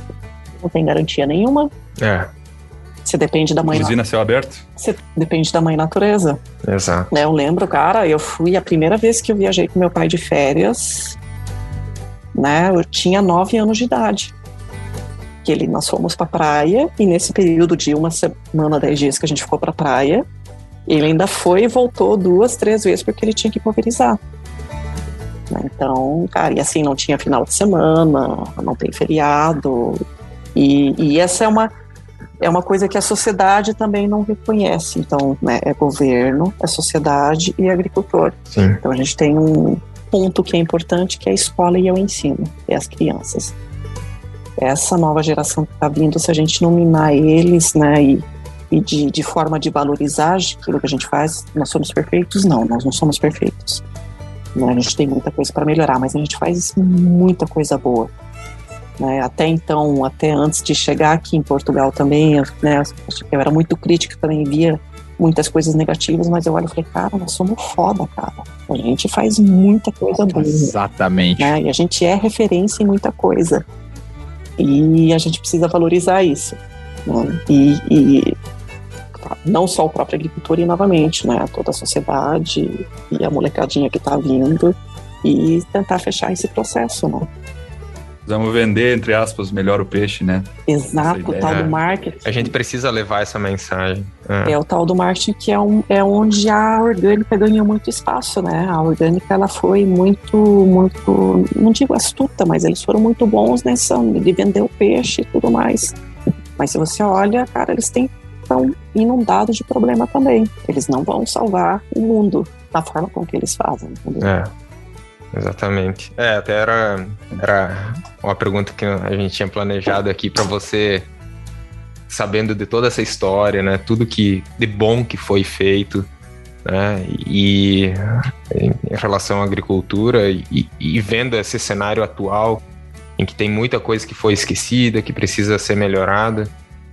não tem garantia nenhuma. É. Você depende da mãe. Usina céu aberto? Você depende da mãe natureza. Exato. Né, eu lembro, cara, eu fui a primeira vez que eu viajei com meu pai de férias, né? Eu tinha nove anos de idade. Que ele, nós fomos pra praia, e nesse período de uma semana, dez dias que a gente ficou pra praia, ele ainda foi e voltou duas, três vezes porque ele tinha que pulverizar. Né, então, cara, e assim, não tinha final de semana, não tem feriado. E, e essa é uma, é uma coisa que a sociedade também não reconhece. Então, né, é governo, é sociedade e agricultor. Sim. Então, a gente tem um ponto que é importante, que é a escola e o ensino, é as crianças. Essa nova geração que está vindo, se a gente não mimar eles, né, e, e de, de forma de valorizar aquilo que a gente faz, nós somos perfeitos? Não, nós não somos perfeitos. Né, a gente tem muita coisa para melhorar, mas a gente faz muita coisa boa. Né? Até então, até antes de chegar aqui em Portugal também, eu, né, eu era muito crítica, também via muitas coisas negativas, mas eu olho e falei, cara, nós somos foda, cara. A gente faz muita coisa boa. Exatamente. Né? E a gente é referência em muita coisa. E a gente precisa valorizar isso. Né? E, e não só o próprio agricultor, e novamente, né? toda a sociedade e a molecadinha que está vindo e tentar fechar esse processo, né? Vamos vender, entre aspas, melhor o peixe, né? Exato, o tal do marketing. A gente precisa levar essa mensagem. É. É o tal do marketing que é, um, é onde a orgânica ganhou muito espaço, né? A orgânica ela foi muito, muito, não digo astuta, mas eles foram muito bons nessa de vender o peixe e tudo mais. Mas se você olha, cara, eles têm estão inundados de problema também. Eles não vão salvar o mundo da forma com que eles fazem. Entendeu? É, exatamente. É, até era, era uma pergunta que a gente tinha planejado aqui para você, sabendo de toda essa história, né? Tudo que de bom que foi feito, né? E em relação à agricultura e, e vendo esse cenário atual em que tem muita coisa que foi esquecida, que precisa ser melhorada.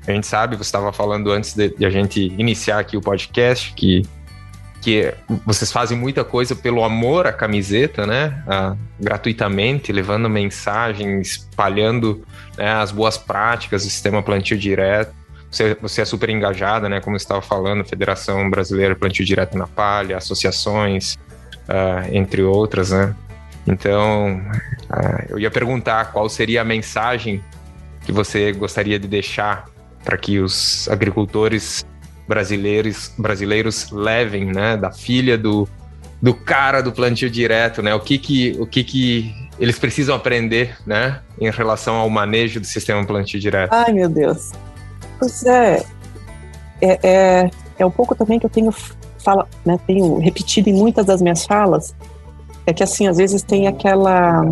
A gente sabe, você estava falando antes de, de a gente iniciar aqui o podcast, que que vocês fazem muita coisa pelo amor à camiseta, né? Ah, gratuitamente, levando mensagem, espalhando né, as boas práticas do sistema plantio direto. Você, você é super engajada, né? Como você estava falando, Federação Brasileira Plantio Direto na Palha, associações, ah, entre outras, né? Então, ah, eu ia perguntar qual seria a mensagem que você gostaria de deixar para que os agricultores brasileiros, brasileiros levem, né, da filha do, do cara do plantio direto, né, o que que, o que que eles precisam aprender, né, em relação ao manejo do sistema plantio direto. Ai, meu Deus. Pois é, é, é, é um pouco também que eu tenho, fala, né, tenho repetido em muitas das minhas falas, é que assim, às vezes tem aquela,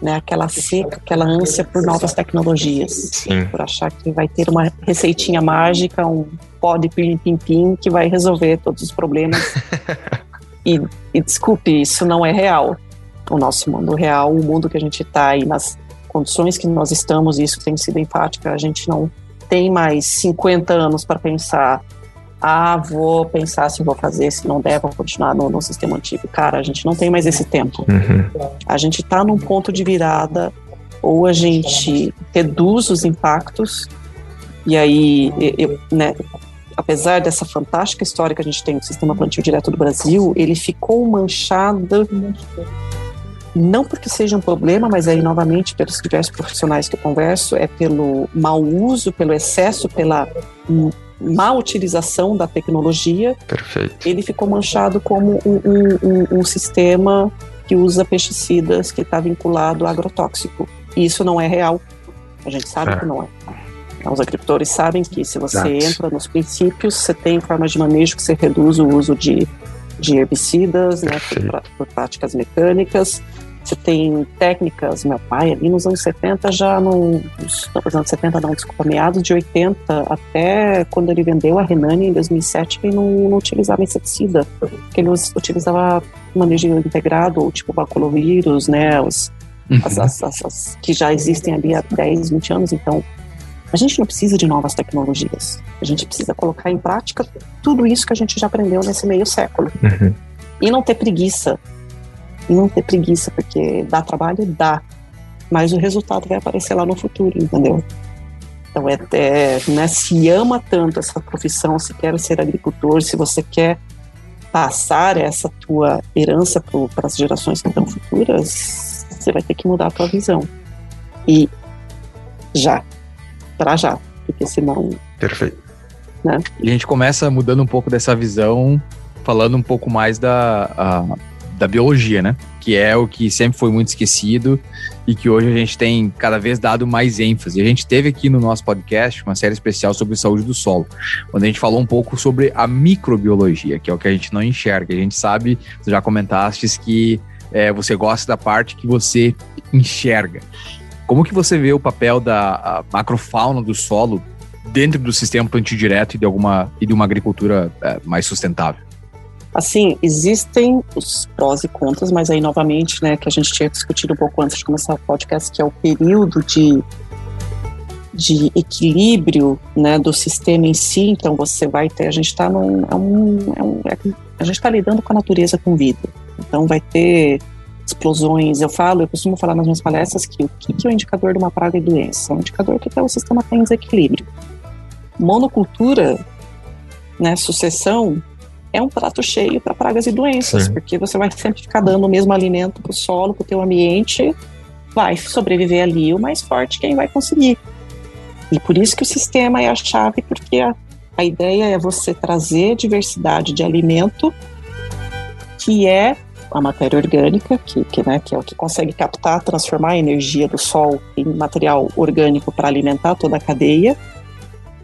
né, aquela seca, aquela ânsia por novas tecnologias, Sim. por achar que vai ter uma receitinha mágica, um pó de pim-pim-pim que vai resolver todos os problemas. e, e desculpe, isso não é real. O nosso mundo real, o mundo que a gente está e nas condições que nós estamos, isso tem sido enfática, a gente não tem mais 50 anos para pensar ah, vou pensar se vou fazer, se não der, vou continuar no, no sistema antigo. Cara, a gente não tem mais esse tempo. Uhum. A gente está num ponto de virada, ou a gente reduz os impactos, e aí, eu, né, apesar dessa fantástica história que a gente tem do sistema plantio direto do Brasil, ele ficou manchado, não porque seja um problema, mas aí, novamente, pelos diversos profissionais que eu converso, é pelo mau uso, pelo excesso, pela má utilização da tecnologia, Perfeito. ele ficou manchado como um, um, um, um sistema que usa pesticidas que está vinculado ao agrotóxico. E isso não é real. A gente sabe É. que não é. Então, Os agricultores sabem que se você Exato. entra nos princípios, você tem formas de manejo que você reduz o uso de, de herbicidas, né, por, por práticas mecânicas. Você tem técnicas, meu pai ali nos anos 70 já não, nos anos 70 não, desculpa, meados de 80 até quando ele vendeu a Renani em 2007, ele não, não utilizava inseticida, ele utilizava manejo integrado, ou tipo baculovírus, né, os, as, as- as- as que já existem ali há 10, 20 anos, então a gente não precisa de novas tecnologias, a gente precisa colocar em prática tudo isso que a gente já aprendeu nesse meio século Uhum. e não ter preguiça. E não ter preguiça, porque dá trabalho, dá. Mas o resultado vai aparecer lá no futuro, entendeu? Então, é, é né, se ama tanto essa profissão, se quer ser agricultor, se você quer passar essa tua herança para as gerações que estão futuras, você vai ter que mudar a tua visão. E já, para já, porque senão Perfeito. E a gente começa mudando um pouco dessa visão, falando um pouco mais da, a- da biologia, né? Que é o que sempre foi muito esquecido e que hoje a gente tem cada vez dado mais ênfase. A gente teve aqui no nosso podcast uma série especial sobre saúde do solo, onde a gente falou um pouco sobre a microbiologia, que é o que a gente não enxerga. A gente sabe, você já comentaste que é, você gosta da parte que você enxerga. Como que você vê o papel da macrofauna do solo dentro do sistema plantio direto e de alguma e de uma agricultura é, mais sustentável? Assim, existem os prós e contras, mas aí novamente, né, que a gente tinha discutido um pouco antes de começar o podcast, que é o período de, de equilíbrio, né, do sistema em si. Então você vai ter, a gente está num, é um, é um, é- a gente está lidando com a natureza com vida. Então vai ter explosões. Eu falo, eu costumo falar nas minhas palestras que o que, que é o indicador de uma praga e doença? É um indicador que o sistema está em desequilíbrio. Monocultura, né, sucessão é um prato cheio para pragas e doenças, Sim. porque você vai sempre ficar dando o mesmo alimento para o solo, para o teu ambiente, vai sobreviver ali o mais forte quem vai conseguir. E por isso que o sistema é a chave, porque a, a ideia é você trazer diversidade de alimento, que é a matéria orgânica, que, que, né, que é o que consegue captar, transformar a energia do sol em material orgânico para alimentar toda a cadeia.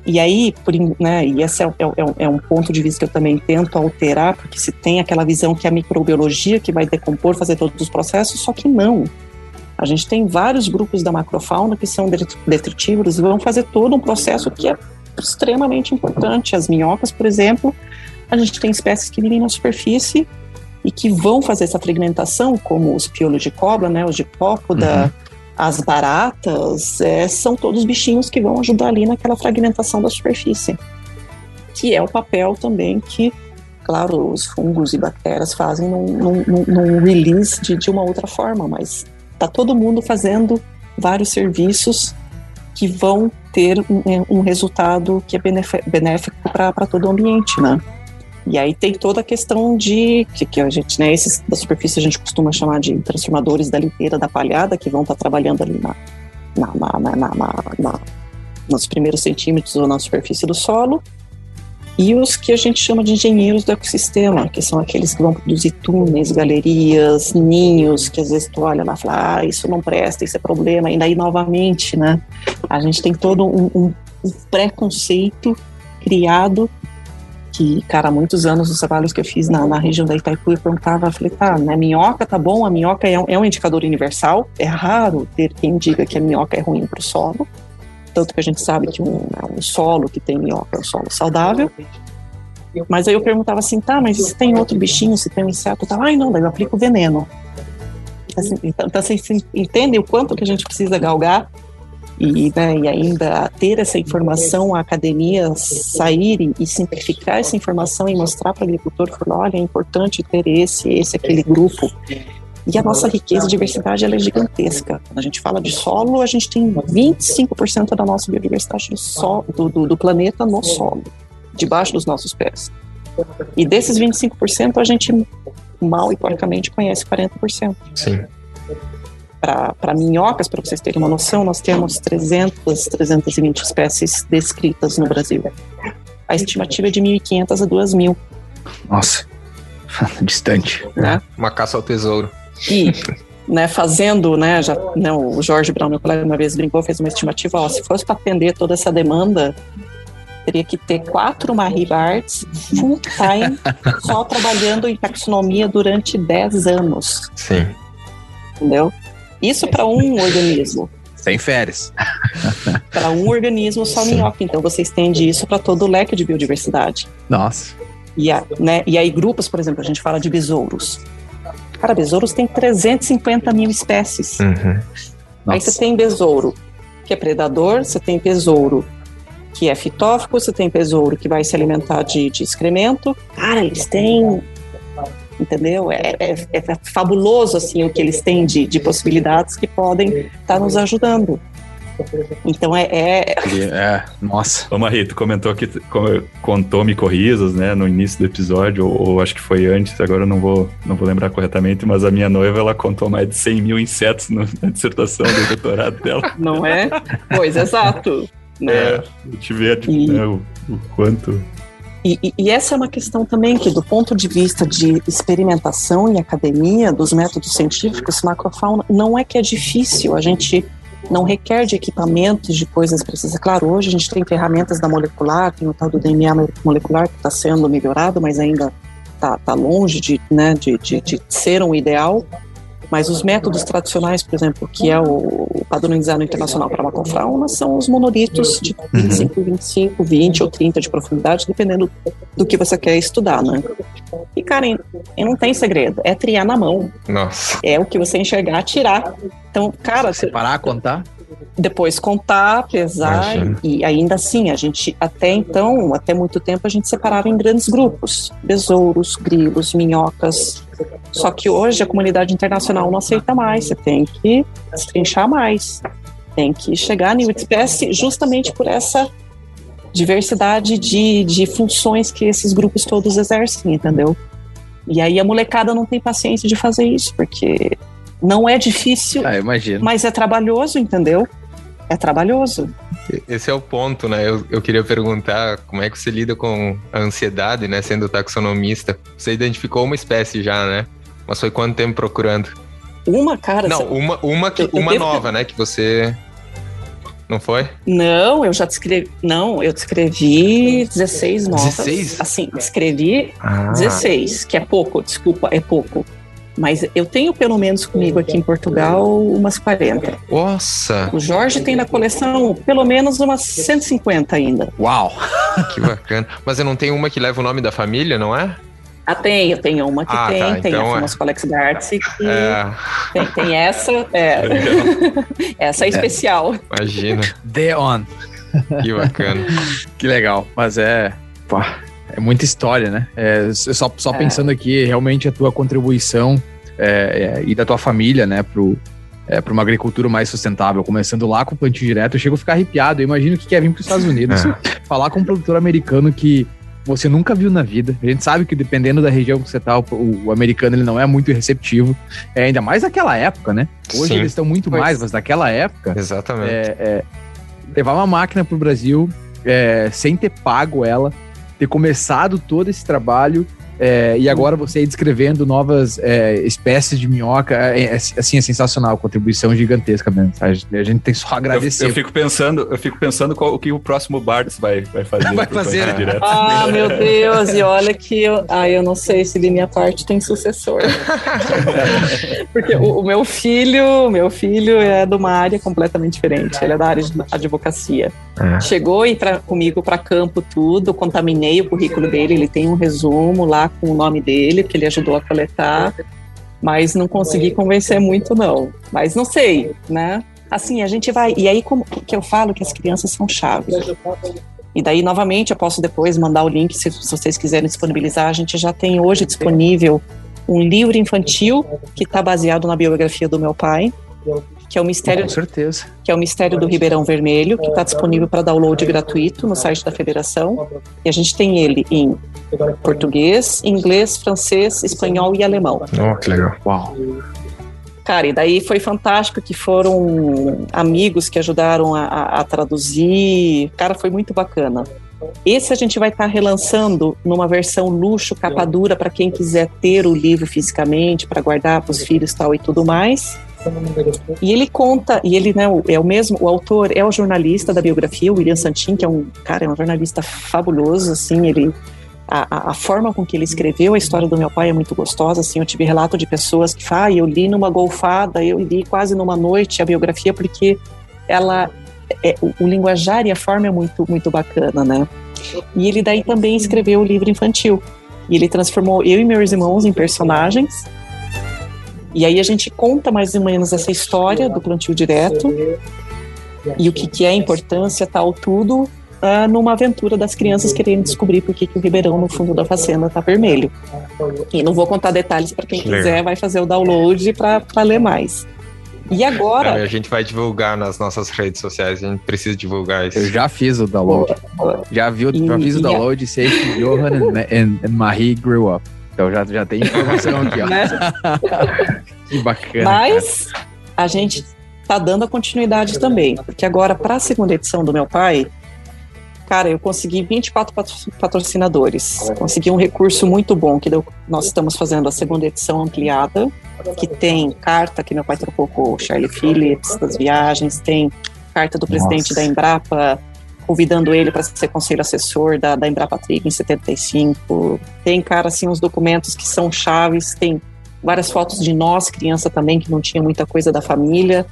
E aí, por, né, e esse é, é, é um- é um ponto de vista que eu também tento alterar, porque se tem aquela visão que é a microbiologia que vai decompor, fazer todos os processos, só que não. A gente tem vários grupos da macrofauna que são detri- detritívoros e vão fazer todo um processo que é extremamente importante. As minhocas, por exemplo, a gente tem espécies que vivem na superfície e que vão fazer essa fragmentação, como os piolos de cobra, né, os de cópoda, as baratas, é, são todos bichinhos que vão ajudar ali naquela fragmentação da superfície. Que é o papel também que, claro, os fungos e bactérias fazem num, num- num- release de, de uma outra forma, mas tá todo mundo fazendo vários serviços que vão ter um, é, um resultado que é benéf- benéfico para todo o ambiente, né? E aí tem toda a questão de que, que a gente, né, esses da superfície a gente costuma chamar de transformadores da liteira da palhada, que vão estar trabalhando ali na, na, na- na- nos primeiros centímetros ou na superfície do solo, e os que a gente chama de engenheiros do ecossistema, que são aqueles que vão produzir túneis, galerias, ninhos, que às vezes tu olha lá e fala, ah, isso não presta, isso é problema, e daí novamente, né, a gente tem todo um, um- um preconceito criado que, cara, há muitos anos os trabalhos que eu fiz na, na região da Itaipu, eu perguntava, falei, tá, né, minhoca tá bom, a minhoca é um, é um indicador universal, é raro ter quem diga que a minhoca é ruim para o solo, tanto que a gente sabe que um, um solo que tem minhoca é um solo saudável, mas aí eu perguntava assim, tá, mas se tem outro bichinho, se tem um inseto, tá, ai não, daí eu aplico veneno. Assim, então, então vocês entendem o quanto que a gente precisa galgar e, né, e ainda ter essa informação, a academia sair e, simplificar essa informação e mostrar para o agricultor, falar, olha, é importante ter esse, esse, aquele grupo. E a nossa riqueza e diversidade ela é gigantesca. Quando a gente fala de solo, a gente tem 25% da nossa biodiversidade do, sol, do, do, do planeta no solo, debaixo dos nossos pés. E desses 25%, a gente mal e porcamente conhece 40%. Sim. Para minhocas, para vocês terem uma noção, nós temos 300, 320 espécies descritas no Brasil. a estimativa é de 1.500 a 2.000. Nossa, distante. Né? Uma caça ao tesouro. E, né, fazendo, né, já, né, o Jorge Brown, meu colega, uma vez brincou, fez uma estimativa, ó, se fosse para atender toda essa demanda, teria que ter quatro Marie Barts full time, só trabalhando em taxonomia durante 10 anos. Sim. Entendeu? Isso para um organismo. Sem férias. para um organismo só minhoca. Então você estende isso para todo o leque de biodiversidade. Nossa. E, a, né, e aí, grupos, por exemplo, a gente fala de besouros. Cara, besouros tem 350 mil espécies. Uhum. Aí você tem besouro, que é predador, você tem besouro, que é fitófico, você tem besouro que vai se alimentar de, de excremento. Cara, eles têm. Entendeu? É, é, é fabuloso assim o que eles têm de, de possibilidades que podem estar tá nos ajudando. Então é, é. é nossa. Ô Marie, tu comentou que contou micorrizas, né, no início do episódio, ou, ou, acho que foi antes, agora eu não vou, não vou lembrar corretamente, mas a minha noiva ela contou mais de 100 mil insetos no, na dissertação do doutorado dela. Não é? Pois, exato. Né? É, eu te ver e... né, o, o quanto e, e, e, essa é uma questão também que, do ponto de vista de experimentação e academia, dos métodos científicos, macrofauna, não é que é difícil. A gente não requer de equipamentos, de coisas precisas. Claro, hoje a gente tem ferramentas da molecular, tem o tal do DNA molecular que está sendo melhorado, mas ainda está tá longe de, né, de, de, de ser um ideal. Mas os métodos tradicionais, por exemplo, que é o padronizado internacional para macrofauna, são os monolitos de 25, 25, 20 ou 30 de profundidade, dependendo do que você quer estudar, né? E, cara, e não tem segredo, é triar na mão. Nossa. É o que você enxergar, tirar. Então, cara... Separar, contar? Depois contar, pesar Imagina. e ainda assim a gente até então, até muito tempo a gente separava em grandes grupos, besouros, grilos, minhocas. Só que hoje a comunidade internacional não aceita mais, você tem que destrinchar mais. Tem que chegar a nível de espécie justamente por essa diversidade de, de funções que esses grupos todos exercem, entendeu? E aí a molecada não tem paciência de fazer isso, porque não é difícil, ah, mas é trabalhoso, entendeu? É trabalhoso. Esse é o ponto, né? Eu, eu queria perguntar como é que você lida com a ansiedade, né? Sendo taxonomista. Você identificou uma espécie já, né? Mas foi quanto tempo procurando? Uma, cara? Não, uma, uma, que, uma nova, né? Que você não foi? Não, eu já descrevi. Não, eu descrevi 16 novas. 16? Assim, descrevi ah. 16, que é pouco, desculpa, é pouco. Mas eu tenho pelo menos comigo aqui em Portugal umas 40. Nossa! O Jorge tem na coleção pelo menos umas 150 ainda. Uau! Que bacana. Mas eu não tenho uma que leva o nome da família, não é? Ah, tenho, tenho uma que ah, tem, tá, tem então a Famous é. Colex da Arts que é. tem, tem, essa, é. essa é, é especial. Imagina. The On. Que bacana. que legal, mas é, pá, é muita história, né? É, só, só é. pensando aqui, realmente a tua contribuição é, é, e da tua família, né, pro, é, para uma agricultura mais sustentável, começando lá com o plantio direto, eu chego a ficar arrepiado. Eu imagino que quer vir para os Estados Unidos, é. falar com um produtor americano que você nunca viu na vida. A gente sabe que dependendo da região que você tá, o, o americano ele não é muito receptivo, é, ainda mais naquela época, né? Hoje Sim. eles estão muito pois. mais, mas naquela época. Exatamente. É, é, levar uma máquina para o Brasil sem ter pago ela ter começado todo esse trabalho é, e agora você aí descrevendo novas é, espécies de minhoca, é, é, assim, é sensacional, contribuição gigantesca mesmo. A gente, a gente tem só agradecer. Eu, eu, fico pensando, eu fico pensando qual, o que o próximo Bards vai, vai fazer. vai fazer, né? direto. Ah, meu Deus, e olha que eu, ah, eu não sei se de minha parte tem sucessor. Porque o, o, meu filho, meu filho é de uma área completamente diferente. Ele é da área de advocacia. É. Chegou e pra, comigo para campo tudo, contaminei o currículo dele, ele tem um resumo lá com o nome dele, que ele ajudou a coletar, mas não consegui convencer muito, não. Mas não sei, né? Assim, a gente vai. E aí, como que eu falo que as crianças são chaves. E daí, novamente, eu posso depois mandar o link, se, se vocês quiserem disponibilizar. A gente já tem hoje disponível um livro infantil que está baseado na biografia do meu pai, que é o Mistério, Com certeza. que é o Mistério do Ribeirão Vermelho, que está disponível para download gratuito no site da Federação. E a gente tem ele em português, inglês, francês, espanhol e alemão. Oh, que legal. Uau. Cara, e daí foi fantástico que foram amigos que ajudaram a, a, a traduzir. Cara, foi muito bacana. Esse a gente vai estar tá relançando numa versão luxo, capa dura, para quem quiser ter o livro fisicamente, para guardar para os filhos tal e tudo mais. E ele conta, e ele né, é o mesmo, o autor é o jornalista da biografia, o William Santin, que é um cara, é um jornalista fabuloso, assim, ele a, a, forma com que ele escreveu a história do meu pai é muito gostosa, assim, eu tive relato de pessoas que falam, ah, eu li numa golfada, eu li quase numa noite a biografia, porque ela, é, o, o linguajar e a forma é muito, muito bacana, né? E ele daí também escreveu o livro infantil, e ele transformou eu e meus irmãos em personagens, e aí a gente conta mais ou menos essa história do plantio direto, e o que, que é a importância, tal, tudo, uh, numa aventura das crianças querendo descobrir por que, que o ribeirão no fundo da fazenda está vermelho. E não vou contar detalhes para quem quiser, vai fazer o download para ler mais. E agora. A gente vai divulgar nas nossas redes sociais, a gente precisa divulgar isso. Eu já fiz o download. Já, vi, e, já fiz o download e sei que Johan e Marie grew up. Então já, já tem informação aqui, ó. Né? que bacana. Mas cara. a gente tá dando a continuidade também, porque agora, para a segunda edição do meu pai, cara, eu consegui 24 patrocinadores. Consegui um recurso muito bom, que nós estamos fazendo a segunda edição ampliada, que tem carta que meu pai trocou com o Charlie Phillips das viagens, tem carta do presidente Nossa. da Embrapa convidando ele para ser conselho assessor da, da Embrapa Trig em 75. Tem, cara, assim, uns documentos que são chaves, tem várias fotos de nós, criança também, que não tinha muita coisa da família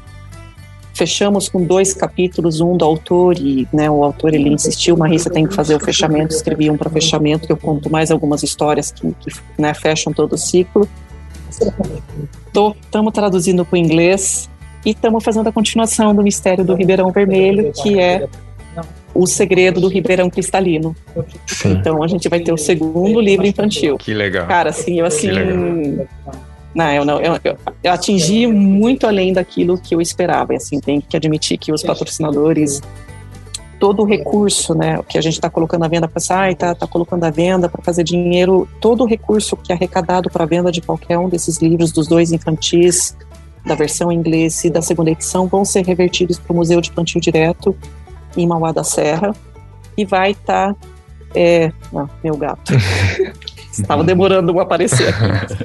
fechamos com dois capítulos, um do autor, e né, o autor ele insistiu, Marisa tem que fazer o fechamento, escrevi um para fechamento, que eu conto mais algumas histórias que, que né, fecham todo o ciclo. Estamos traduzindo para o inglês e estamos fazendo a continuação do Mistério do Ribeirão Vermelho, que é o segredo do Ribeirão Cristalino. Sim. Então a gente vai ter o segundo livro infantil. Que legal. Cara, assim, eu assim não, eu, não eu, eu, eu, atingi muito além daquilo que eu esperava. E, assim, tem que admitir que os patrocinadores, todo o recurso, né, que a gente está colocando à venda para sai, está tá colocando à venda para fazer dinheiro, todo o recurso que é arrecadado para a venda de qualquer um desses livros, dos dois infantis, da versão em inglês e da segunda edição, vão ser revertidos para o Museu de Plantio Direto em Mauá da Serra e vai estar tá, é, meu gato. Estava demorando para aparecer.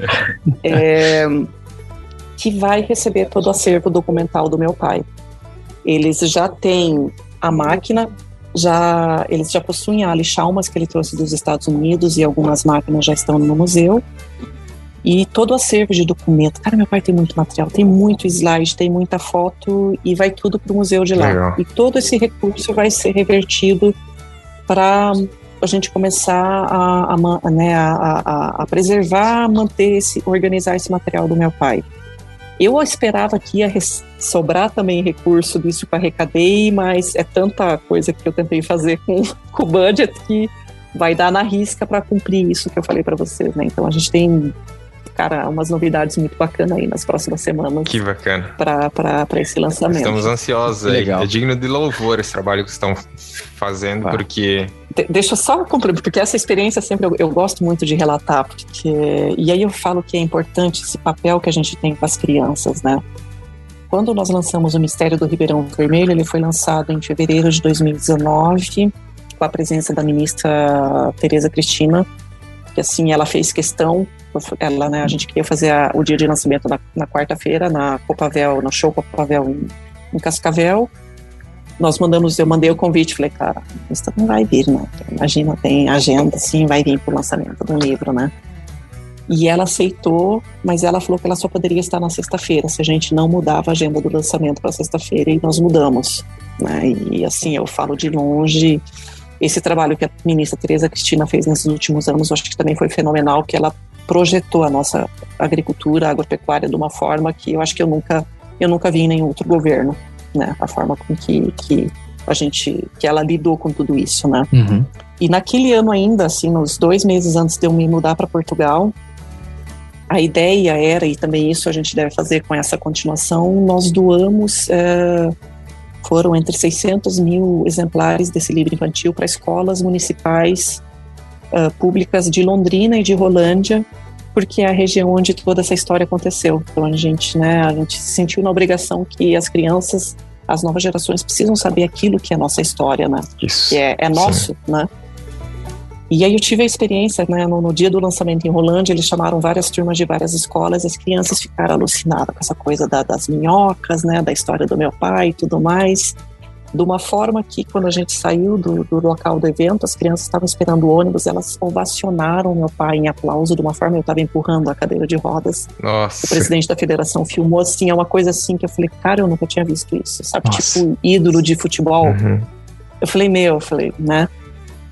é, que vai receber todo o acervo documental do meu pai. Eles já têm a máquina, já eles já possuem a Chalmers que ele trouxe dos Estados Unidos e algumas máquinas já estão no museu. E todo o acervo de documento. Cara, meu pai tem muito material, tem muito slide, tem muita foto e vai tudo para o museu de lá. Legal. E todo esse recurso vai ser revertido para a gente começar a, a, né, a, a, a preservar, manter esse, organizar esse material do meu pai. Eu esperava que ia sobrar também recurso disso para arrecadei, mas é tanta coisa que eu tentei fazer com, com o budget que vai dar na risca para cumprir isso que eu falei para vocês, né? Então a gente tem cara, umas novidades muito bacanas aí nas próximas semanas. Que bacana. Para esse lançamento. Estamos ansiosos aí. Legal. É digno de louvor esse trabalho que estão fazendo, porque. De deixa eu só complementar, porque essa experiência sempre eu, eu, gosto muito de relatar, porque. E aí eu falo que é importante esse papel que a gente tem com as crianças, né? Quando nós lançamos o Mistério do Ribeirão Vermelho, ele foi lançado em fevereiro de 2019, com a presença da ministra Tereza Cristina, que assim ela fez questão ela, né, a gente queria fazer a, o dia de lançamento na, na quarta-feira na Copavel, no show Copavel em, em Cascavel. Nós mandamos, eu mandei o convite, falei, cara, isso não vai vir, né? Imagina, tem agenda, sim, vai vir para o lançamento do livro, né? E ela aceitou, mas ela falou que ela só poderia estar na sexta-feira, se a gente não mudava a agenda do lançamento para sexta-feira, e nós mudamos. Né? E assim, eu falo de longe, esse trabalho que a ministra Tereza Cristina fez nesses últimos anos, eu acho que também foi fenomenal, que ela projetou a nossa agricultura, agropecuária de uma forma que eu acho que eu nunca, eu nunca vi em nenhum outro governo, né? A forma com que, que a gente, que ela lidou com tudo isso, né? Uhum. E naquele ano ainda, assim, nos dois meses antes de eu me mudar para Portugal, a ideia era, e também isso a gente deve fazer com essa continuação, nós doamos, é, foram entre 600 mil exemplares desse livro infantil para escolas municipais uh, públicas de Londrina e de Rolândia, porque é a região onde toda essa história aconteceu. Então a gente, né, a gente se sentiu na obrigação que as crianças as novas gerações precisam saber aquilo que é nossa história, né? Isso. Que é, é nosso, Sim. né? E aí eu tive a experiência, né, no, no, dia do lançamento em Rolândia, eles chamaram várias turmas de várias escolas, as crianças ficaram alucinadas com essa coisa da, das minhocas, né, da história do meu pai e tudo mais de uma forma que, quando a gente saiu do, do local do evento, as crianças estavam esperando o ônibus, elas ovacionaram meu pai em aplauso, de uma forma eu estava empurrando a cadeira de rodas. Nossa. O presidente da federação filmou assim, é uma coisa assim que eu falei, cara, eu nunca tinha visto isso, sabe? Nossa. Tipo, ídolo de futebol. Uhum. Eu falei, meu, eu falei, né?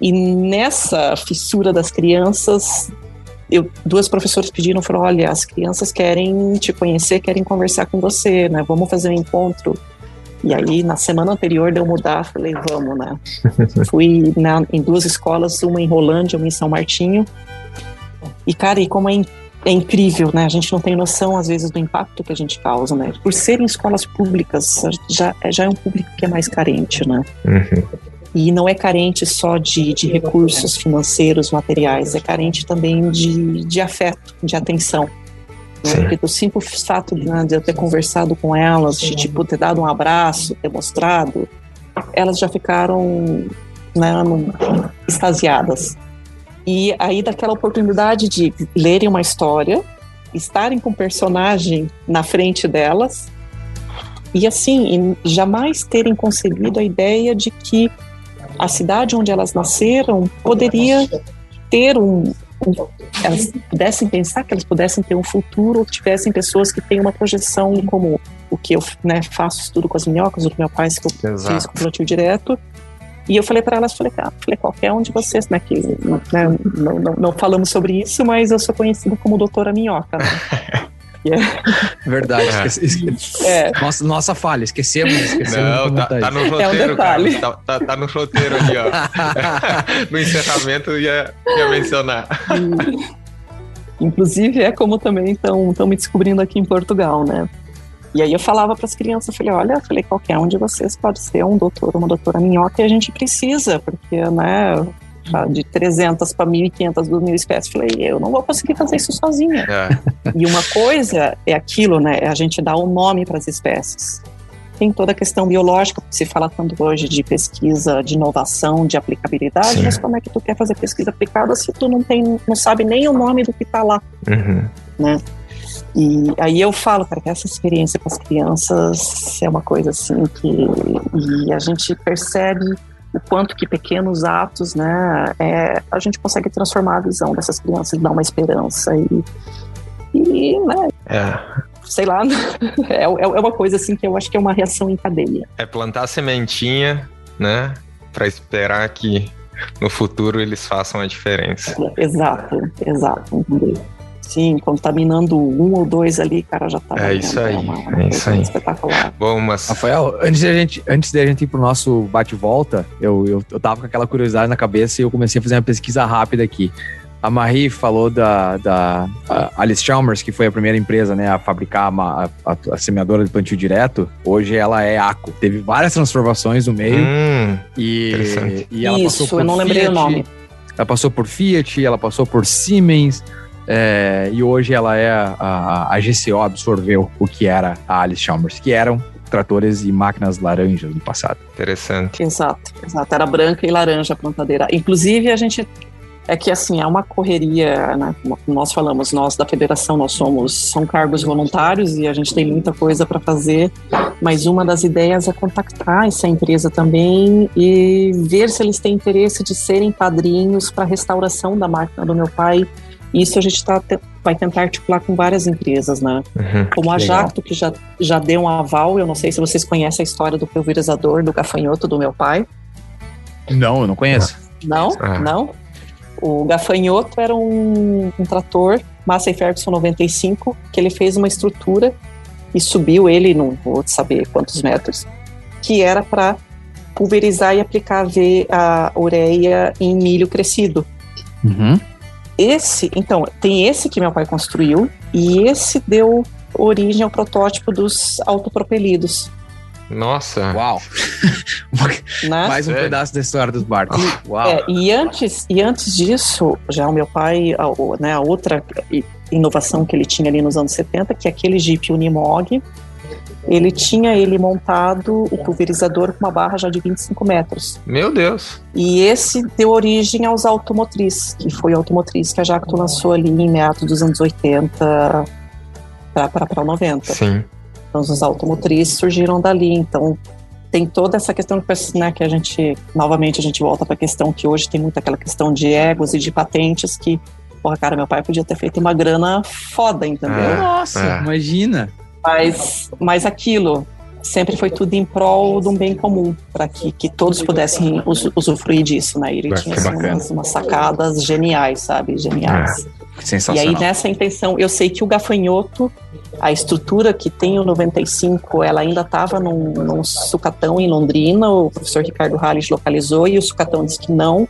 E nessa fissura das crianças, eu, duas professoras pediram, falaram, olha, as crianças querem te conhecer, querem conversar com você, né? Vamos fazer um encontro. E aí, na semana anterior de eu mudar, falei, vamos, né? Fui na, em duas escolas, uma em Rolândia, uma em São Martinho. E, cara, e como é, in, é, incrível, né? A gente não tem noção, às vezes, do impacto que a gente causa, né? Por serem escolas públicas, já, já é um público que é mais carente, né? Uhum. E não é carente só de, de recursos financeiros, materiais, é carente também de, de afeto, de atenção. Né? Porque do simples fato né, de eu ter conversado com elas, de tipo, ter dado um abraço, ter mostrado, elas já ficaram né, extasiadas. E aí, daquela oportunidade de lerem uma história, estarem com o personagem na frente delas, e assim, jamais terem concebido a ideia de que a cidade onde elas nasceram poderia ter um, elas pudessem pensar que elas pudessem ter um futuro ou que tivessem pessoas que têm uma projeção como o que eu né, faço estudo com as minhocas, o que meu pai que eu Exato. fiz com o plantio direto. E eu falei para elas, falei, ah, falei, qualquer um de vocês, né, que né, não, não, não, falamos sobre isso, mas eu sou conhecida como doutora minhoca, né? Yeah. Verdade. É. Esqueci, é. Nossa, nossa falha, esquecemos. esquecemos Não, tá, tá, no roteiro, é um cara. Tá, tá, tá, no roteiro ali, ó. no encerramento ia, ia mencionar. E, inclusive, é como também estão me descobrindo aqui em Portugal, né? E aí eu falava para as crianças, eu falei, olha, eu falei, qualquer um de vocês pode ser um doutor, uma doutora minhoca, e a gente precisa, porque, né, de 300 para 1.500, 2.000 espécies. Falei, eu não vou conseguir fazer isso sozinha. É. E uma coisa é aquilo, né? É a gente dar o um nome para as espécies. Tem toda a questão biológica, porque se fala tanto hoje de pesquisa, de inovação, de aplicabilidade, Sim. mas como é que tu quer fazer pesquisa aplicada se tu não tem, não sabe nem o nome do que está lá, uhum. né? E aí eu falo, cara, que essa experiência com as crianças é uma coisa assim que e a gente percebe o quanto que pequenos atos, né, é, a gente consegue transformar a visão dessas crianças, dar uma esperança e, e né, é. sei lá, é, é uma coisa assim que eu acho que é uma reação em cadeia. É plantar sementinha, né, para esperar que no futuro eles façam a diferença. Exato, exato. Sim, contaminando um ou dois ali, cara, já tá. É isso aí, é, uma, é isso aí. Espetacular. Bom, mas... Rafael, antes da gente, antes da gente ir pro nosso bate-volta, eu, eu, eu tava com aquela curiosidade na cabeça e eu comecei a fazer uma pesquisa rápida aqui. A Marie falou da, da Alice Chalmers, que foi a primeira empresa né, a fabricar a, a, a, semeadora de plantio direto. Hoje ela é ACO. Teve várias transformações no meio. Hum, e, e ela Isso, passou por eu não lembrei Fiat, o nome. Ela passou por Fiat, ela passou por Siemens. É, e hoje ela é a, a, a, GCO absorveu o que era a Alice Chalmers, que eram tratores e máquinas laranjas no passado. Interessante. Exato, exato. Era branca e laranja a plantadeira. Inclusive, a gente. É que assim, é uma correria, né? Como nós falamos, nós da federação, nós somos, são cargos voluntários e a gente tem muita coisa para fazer, mas uma das ideias é contactar essa empresa também e ver se eles têm interesse de serem padrinhos para a restauração da máquina do meu pai isso a gente tá, vai tentar articular com várias empresas, né? Uhum, Como a Jacto, que já, já deu um aval, eu não sei se vocês conhecem a história do pulverizador do gafanhoto do meu pai. Não, eu não conheço. Não? Ah. Não? O gafanhoto era um, um trator Massey Ferguson 95, que ele fez uma estrutura e subiu ele, não vou saber quantos metros, que era para pulverizar e aplicar a ureia em milho crescido. Uhum. Esse, então, tem esse que meu pai construiu e esse deu origem ao protótipo dos autopropelidos. Nossa. Uau. Né? Mais um Sério? pedaço da história dos barcos. Uau. É, e, antes, e antes disso, já o meu pai, a, né, a outra inovação que ele tinha ali nos anos 70, que é aquele Jeep Unimog, ele tinha ele montado o pulverizador com uma barra já de 25 metros. Meu Deus! E esse deu origem aos automotriz, que foi a automotriz que a Jacto lançou ali em meados dos anos 80 para 90. Sim. Então, os automotrizes surgiram dali. Então, tem toda essa questão né, que a gente, novamente, a gente volta para a questão que hoje tem muita aquela questão de egos e de patentes que, porra, cara, meu pai podia ter feito uma grana foda, entendeu? É, Nossa, é. imagina! Mas, mas aquilo sempre foi tudo em prol de um bem comum, para que, que todos pudessem us, usufruir disso, né? Ele tinha assim, umas, umas, sacadas geniais, sabe? Geniais. É, sensacional. E aí, nessa intenção, eu sei que o gafanhoto, a estrutura que tem o 95, ela ainda estava num, num sucatão em Londrina, o professor Ricardo Halles localizou e o sucatão disse que não,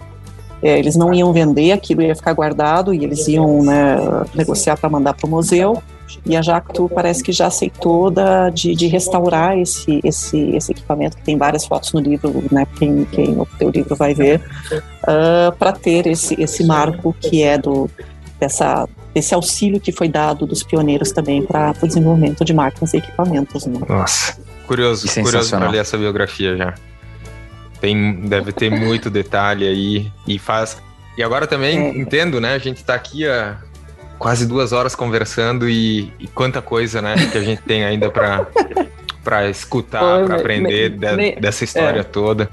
é, eles não iam vender, aquilo ia ficar guardado e eles iam né, negociar para mandar para o museu. E a Jacto parece que já aceitou da, de, de, restaurar esse, esse, esse equipamento, que tem várias fotos no livro, né, quem, quem o teu livro vai ver, uh, ah, para ter esse, esse marco que é do, dessa, desse auxílio que foi dado dos pioneiros também para o desenvolvimento de máquinas e equipamentos. Né? Nossa, curioso, curioso para ler essa biografia já. Tem, deve ter muito detalhe aí e faz. E agora também é. entendo, né? A gente está aqui a quase duas horas conversando e, e quanta coisa, né, que a gente tem ainda para para escutar, para aprender me, de, me, dessa história é. toda.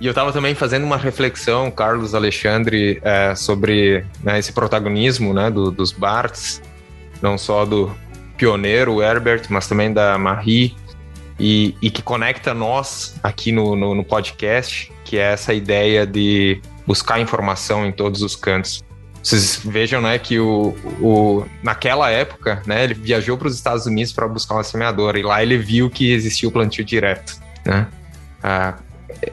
E eu estava também fazendo uma reflexão, Carlos Alexandre, é, sobre né, esse protagonismo né, do, dos Barts, não só do pioneiro Herbert, mas também da Marie, e, e que conecta nós aqui no, no, no podcast, que é essa ideia de buscar informação em todos os cantos. Vocês vejam, né, que o, o naquela época, né, ele viajou para os Estados Unidos para buscar uma semeadora e lá ele viu que existia o plantio direto, né? Ah,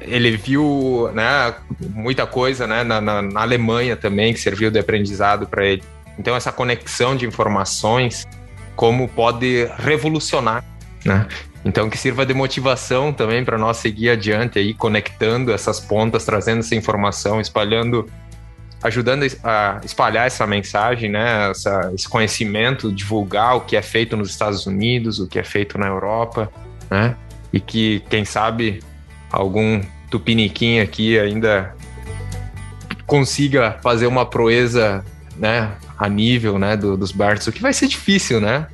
ele viu, né, muita coisa, né, na, na, na Alemanha também que serviu de aprendizado para ele. Então essa conexão de informações como pode revolucionar, né? Então que sirva de motivação também para nós seguir adiante aí, conectando essas pontas, trazendo essa informação, espalhando ajudando a espalhar essa mensagem, né, essa, esse conhecimento, divulgar o que é feito nos Estados Unidos, o que é feito na Europa, né, e que, quem sabe, algum tupiniquim aqui ainda consiga fazer uma proeza, né, a nível, né, do, dos Barts, o que vai ser difícil, né,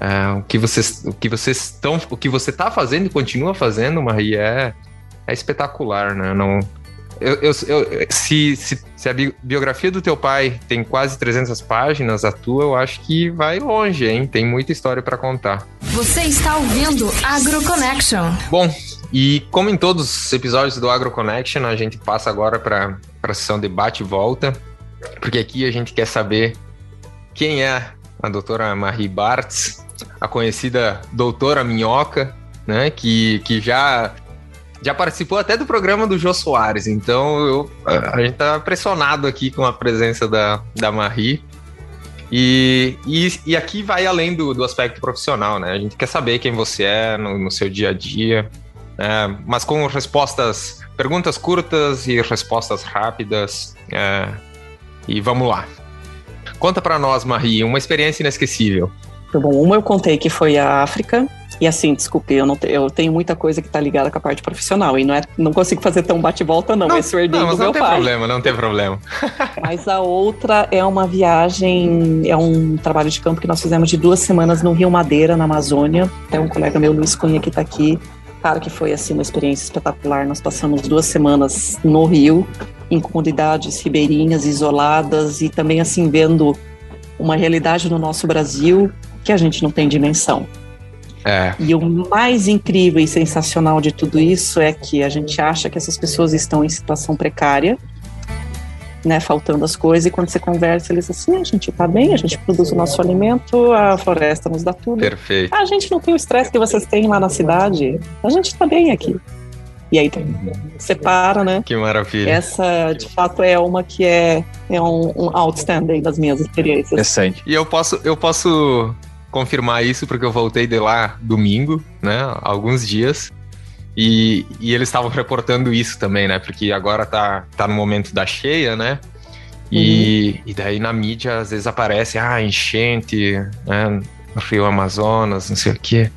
é, o que vocês, o que vocês estão, o que você está fazendo e continua fazendo, Maria, é, é espetacular, né, não eu, eu, eu, se, se, se, a biografia do teu pai tem quase 300 páginas, a tua eu acho que vai longe, hein? Tem muita história para contar. Você está ouvindo AgroConnection. Bom, e como em todos os episódios do AgroConnection, a gente passa agora para a sessão debate e volta, porque aqui a gente quer saber quem é a doutora Marie Bartz, a conhecida doutora Minhoca, né, que, que já já participou até do programa do Jô Soares, então eu, a, gente tá pressionado aqui com a presença da, da Marie. E, e, e aqui vai além do, do aspecto profissional, né? A gente quer saber quem você é no, no seu dia a dia, é, mas com respostas, perguntas curtas e respostas rápidas. É, e vamos lá. Conta para nós, Marie, uma experiência inesquecível. Bom, uma eu contei que foi a África, e assim, desculpe, eu, não te, eu tenho muita coisa que está ligada com a parte profissional e não, é, não consigo fazer tão bate-volta, não. não. Esse herdei não, do meu não tem problema, não tem problema. mas a outra é uma viagem, é um trabalho de campo que nós fizemos de duas semanas no Rio Madeira, na Amazônia. Tem um colega meu, Luiz Cunha, que está aqui. Claro que foi assim uma experiência espetacular. Nós passamos duas semanas no Rio, em comunidades ribeirinhas, isoladas e também assim vendo uma realidade no nosso Brasil que a gente não tem dimensão. É. E o mais incrível e sensacional de tudo isso é que a gente acha que essas pessoas estão em situação precária, né, faltando as coisas, e quando você conversa, eles assim, a gente tá bem, a gente produz o nosso alimento, a floresta nos dá tudo. Perfeito. a gente não tem o estresse que vocês têm lá na cidade, a gente tá bem aqui. E aí separa, né? Que maravilha. Essa, de fato, é uma que é, é um, um outstanding das minhas experiências. Interessante. E eu posso, eu posso confirmar isso porque eu voltei de lá domingo, né? Alguns dias. E, e eles estavam reportando isso também, né? Porque agora tá, tá no momento da cheia, né? E, uhum. e daí na mídia às vezes aparece, ah, enchente, né? No Rio Amazonas, não sei o quê.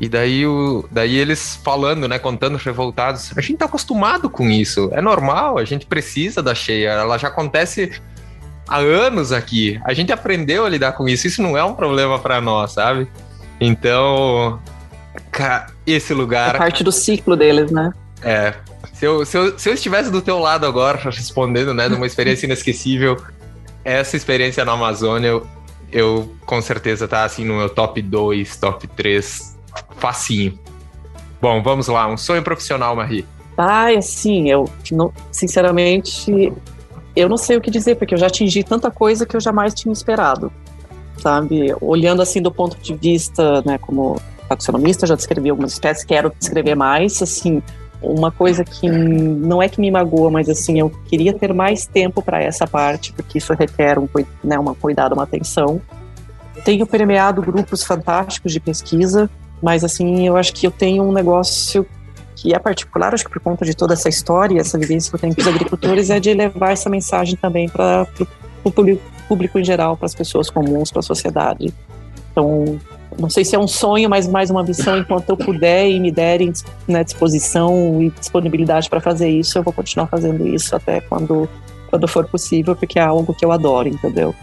E daí, o, daí eles falando, né, contando revoltados, a gente tá acostumado com isso, é normal, a gente precisa da cheia, ela já acontece há anos aqui, a gente aprendeu a lidar com isso, isso não é um problema para nós, sabe? Então, esse lugar... É parte do ciclo deles, né? É, se eu, se, eu, se eu estivesse do teu lado agora, respondendo, né, de uma experiência inesquecível, essa experiência na Amazônia, eu, eu com certeza tá assim no meu top 2, top 3 facinho. Bom, vamos lá, um sonho profissional, Marie. Ai, assim, eu, não, sinceramente, eu não sei o que dizer, porque eu já atingi tanta coisa que eu jamais tinha esperado, sabe? Olhando assim do ponto de vista, né, como taxonomista, já descrevi algumas espécies, quero descrever mais, assim, uma coisa que não é que me magoa, mas assim, eu queria ter mais tempo para essa parte, porque isso requer um, né, uma cuidado, uma atenção. Tenho permeado grupos fantásticos de pesquisa, mas assim, eu acho que eu tenho um negócio que é particular, acho que por conta de toda essa história, essa vivência que eu tenho com os agricultores, é de levar essa mensagem também para o público, público em geral, para as pessoas comuns, para a sociedade. Então, não sei se é um sonho, mas mais uma ambição, enquanto eu puder e me derem né, disposição e disponibilidade para fazer isso, eu vou continuar fazendo isso até quando, quando for possível, porque é algo que eu adoro, entendeu?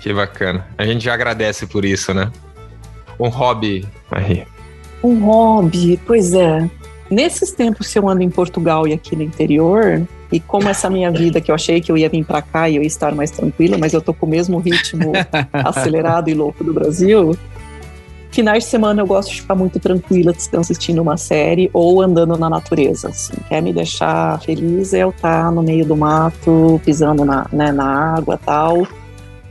Que bacana. A gente já agradece por isso, né? Um hobby, Marie. Um hobby, pois é. Nesses tempos que eu ando em Portugal e aqui no interior, e como essa minha vida que eu achei que eu ia vir para cá e eu ia estar mais tranquila, mas eu tô com o mesmo ritmo acelerado e louco do Brasil. Finais de semana eu gosto de ficar muito tranquila, assistindo uma série ou andando na natureza. Assim. Quer me deixar feliz é eu estar tá no meio do mato, pisando na, né, na água tal.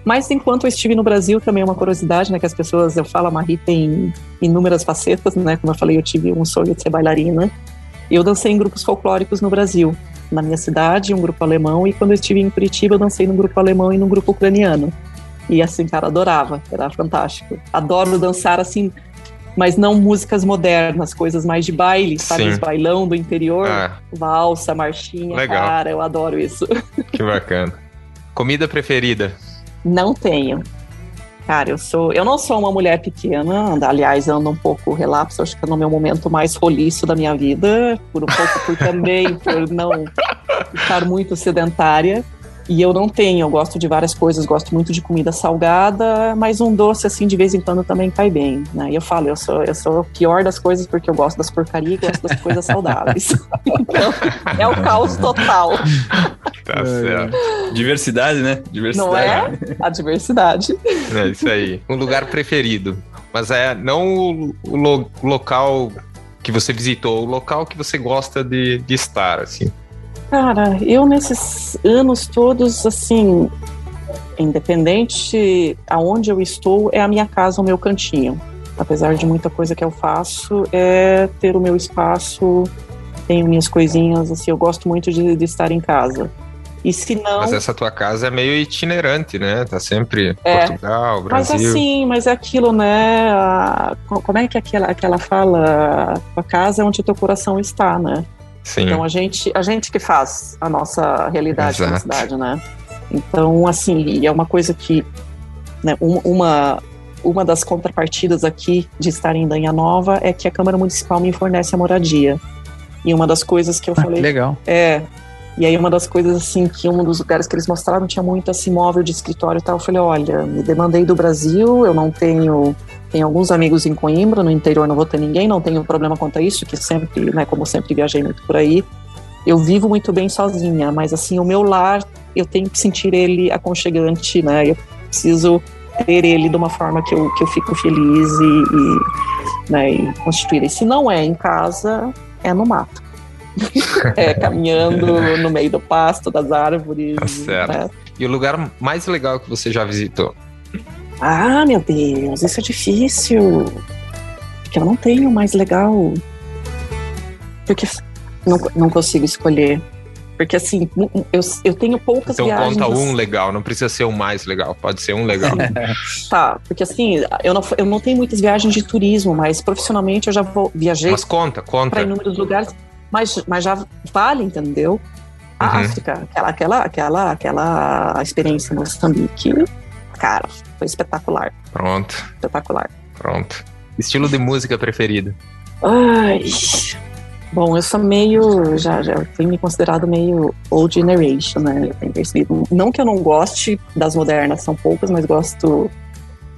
Mas enquanto eu estive no Brasil, também é uma curiosidade, né? Que as pessoas, eu falo, a Marie tem inúmeras facetas, né? Como eu falei, eu tive um sonho de ser bailarina. Eu dancei em grupos folclóricos no Brasil. Na minha cidade, um grupo alemão, e quando eu estive em Curitiba, eu dancei num grupo alemão e num grupo ucraniano. E assim, cara, adorava, era fantástico. Adoro dançar assim, mas não músicas modernas, coisas mais de baile, sabe? Sim. Os bailão do interior, ah. valsa, marchinha, Legal. cara, eu adoro isso. Que bacana. Comida preferida? Não tenho. Cara, eu sou, eu não sou uma mulher pequena, aliás, ando um pouco relapso, acho que é no meu momento mais roliço da minha vida, por um pouco por também por não estar muito sedentária. E eu não tenho, eu gosto de várias coisas, gosto muito de comida salgada, mas um doce assim de vez em quando também cai bem, né? E eu falo, eu sou, eu sou o pior das coisas porque eu gosto das porcarias e gosto das coisas saudáveis. então, é o caos total. Tá certo. Diversidade, né? Diversidade. Não é? A diversidade. É isso aí. Um lugar preferido. Mas é não o, o, lo, o local que você visitou, o local que você gosta de, de estar, assim. Cara, eu nesses anos todos, assim, independente aonde eu estou, é a minha casa, o meu cantinho. Apesar de muita coisa que eu faço, é ter o meu espaço, tenho minhas coisinhas, assim, eu gosto muito de, de estar em casa. E se não... Mas essa tua casa é meio itinerante, né? Tá sempre é, Portugal, Brasil. Mas assim, mas é aquilo, né? A, como é que aquela, aquela fala? A casa é onde o teu coração está, né? Sim. Então a gente, a gente que faz a nossa realidade Exato. na cidade, né? Então, assim, é uma coisa que né, uma, uma das contrapartidas aqui de estar em Danha Nova é que a Câmara Municipal me fornece a moradia. E uma das coisas que eu ah, falei. legal. É. E aí, uma das coisas, assim, que um dos lugares que eles mostraram tinha muito assim, móvel de escritório e tal. Eu falei: olha, me demandei do Brasil, eu não tenho tenho alguns amigos em Coimbra, no interior não vou ter ninguém, não tenho problema quanto a isso, que sempre, né, como sempre viajei muito por aí. Eu vivo muito bem sozinha, mas assim, o meu lar, eu tenho que sentir ele aconchegante, né? Eu preciso ter ele de uma forma que eu, que eu fico feliz e, e, né, e constituir. E se não é em casa, é no mato. é caminhando no meio do pasto, das árvores. Tá certo. Né? E o lugar mais legal que você já visitou? Ah, meu Deus, isso é difícil. Porque eu não tenho mais legal. Porque não, não consigo escolher. Porque assim, eu, eu tenho poucas então, viagens. Então conta um legal, não precisa ser o mais legal, pode ser um legal. tá, porque assim, eu não, eu não tenho muitas viagens de turismo, mas profissionalmente eu já vou, viajei. Mas conta, conta. Para inúmeros lugares, mas, mas já vale, entendeu? A uhum. África, aquela, aquela, aquela, aquela experiência em Moçambique, cara, foi espetacular. Pronto. Espetacular. Pronto. Estilo de música preferido? Ai. Bom, eu sou meio. Já, já fui me considerado meio old generation, né? Tem percebido. Não que eu não goste das modernas, são poucas, mas gosto.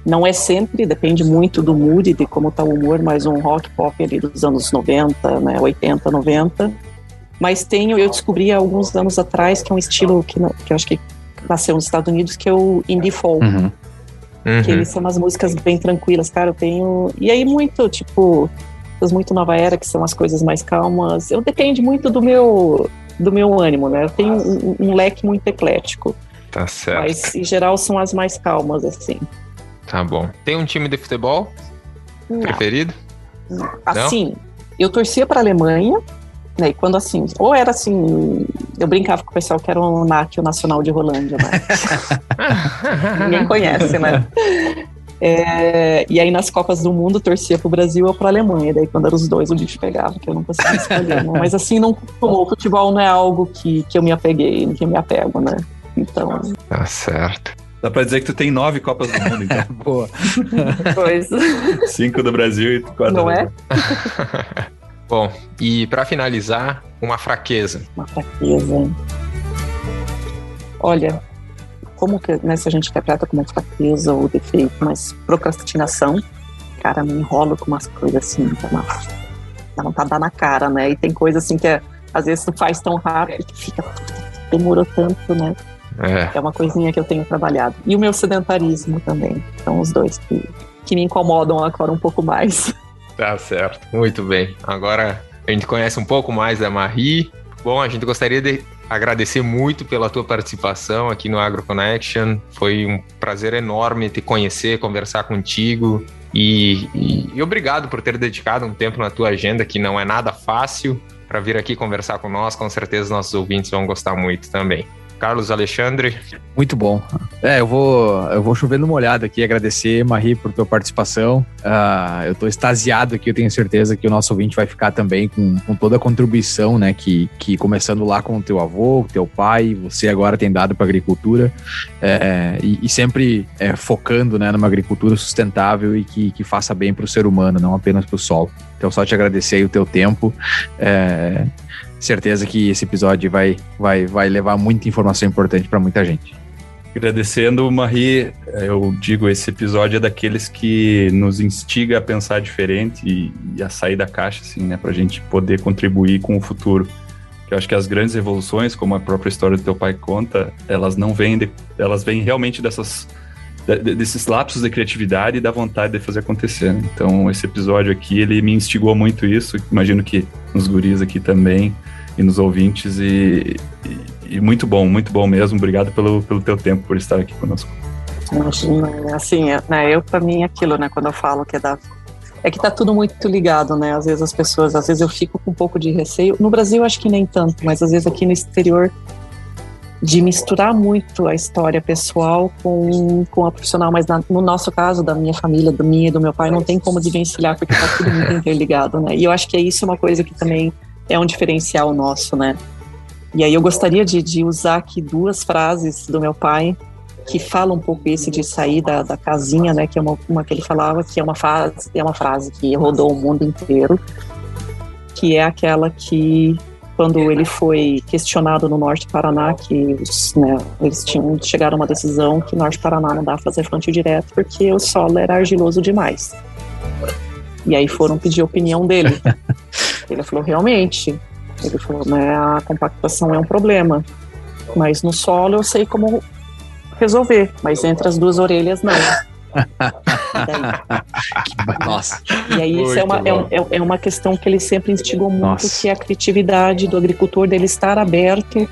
Não é sempre, depende muito do mood, de como tá o humor, mas um rock pop ali dos anos 90, né? 80, 90. Mas tenho, eu descobri há alguns anos atrás que é um estilo que, que eu acho que nasceu nos Estados Unidos, que é o indie folk. Uhum. Uhum. Que eles são umas músicas bem tranquilas, cara. Eu tenho. E aí, muito, tipo, as muito nova era, que são as coisas mais calmas. Eu depende muito do meu do meu ânimo, né? Eu tenho um, um leque muito eclético. Tá certo. Mas em geral são as mais calmas, assim. Tá bom. Tem um time de futebol Não. preferido? Assim, eu torcia para Alemanha, né? E quando assim, ou era assim, eu brincava com o pessoal que era o NAC, o Nacional de Rolândia, né? Ninguém conhece, né? É, e aí nas Copas do Mundo torcia pro Brasil ou pra Alemanha. Daí quando eram os dois o bicho pegava, que eu não conseguia escolher. né? Mas assim, não, o futebol não é algo que, que eu me apeguei, que eu me apego, né? Então, Tá certo. Dá pra dizer que tu tem nove Copas do Mundo, então. Boa. pois, Cinco do Brasil e quatro não é? Bom, e pra finalizar, uma fraqueza. Uma fraqueza. Olha, como que né, se a gente interpreta como fraqueza ou defeito, mas procrastinação, cara, me enrolo com umas coisas assim, dá uma, dá vontade de dar na cara, né? E tem coisa assim que é, às vezes tu faz tão rápido que fica. demorou tanto, né? É. É uma coisinha que eu tenho trabalhado. E o meu sedentarismo também. São os dois que, que me incomodam agora um pouco mais. Tá certo. Muito bem. Agora a gente conhece um pouco mais da Marie. Bom, a gente gostaria de agradecer muito pela tua participação aqui no Agro Connection. Foi um prazer enorme te conhecer, conversar contigo. E, e, e obrigado por ter dedicado um tempo na tua agenda, que não é nada fácil, para vir aqui conversar com nós. Com certeza nossos ouvintes vão gostar muito também. Carlos Alexandre. Muito bom. É, eu vou, eu vou chover numa olhada aqui, agradecer, Marie, por tua participação. Uh, eu tô extasiado aqui, eu tenho certeza que o nosso ouvinte vai ficar também com, com toda a contribuição, né, que, que começando lá com o teu avô, teu pai, você agora tem dado para agricultura, é, e, e, sempre é, focando, né, numa agricultura sustentável e que, que faça bem para o ser humano, não apenas para o solo. Então, só te agradecer aí o teu tempo. É, certeza que esse episódio vai, vai, vai levar muita informação importante para muita gente. Agradecendo, Marie, eu digo, esse episódio é daqueles que nos instiga a pensar diferente e, e a sair da caixa, assim, né, para a gente poder contribuir com o futuro. Eu acho que as grandes revoluções, como a própria história do teu pai conta, elas não vêm, de, elas vêm realmente dessas desses lapsos de criatividade e da vontade de fazer acontecer. Né? Então, esse episódio aqui, ele me instigou muito isso, imagino que nos guris aqui também e nos ouvintes e, e, e muito bom, muito bom mesmo. Obrigado pelo, pelo teu tempo, por estar aqui conosco. Assim, né, eu para mim aquilo, né, quando eu falo que é da é que tá tudo muito ligado, né? Às vezes as pessoas, às vezes eu fico com um pouco de receio. No Brasil acho que nem tanto, mas às vezes aqui no exterior de misturar muito a história pessoal com, com a profissional, mas na, no nosso caso, da minha família, do minha e do meu pai, não tem como desvencilhar, porque tá tudo muito interligado, né? E eu acho que é isso uma coisa que também é um diferencial nosso, né? E aí eu gostaria de, de usar aqui duas frases do meu pai que falam um pouco isso de sair da, da casinha, né? Que é uma, uma que ele falava que é uma frase, é uma frase que rodou o mundo inteiro, que é aquela que quando ele foi questionado no Norte Paraná, que né, eles tinham chegaram a uma decisão que no Norte Paraná não dá para fazer plantio direto porque o solo era argiloso demais. E aí foram pedir a opinião dele. ele falou, realmente. Ele falou, né, a compactação é um problema. Mas no solo eu sei como resolver, mas entre as duas orelhas não. Nossa. E aí isso é uma, é, é, uma questão que ele sempre instigou muito, Nossa. que é a criatividade do agricultor, dele estar aberto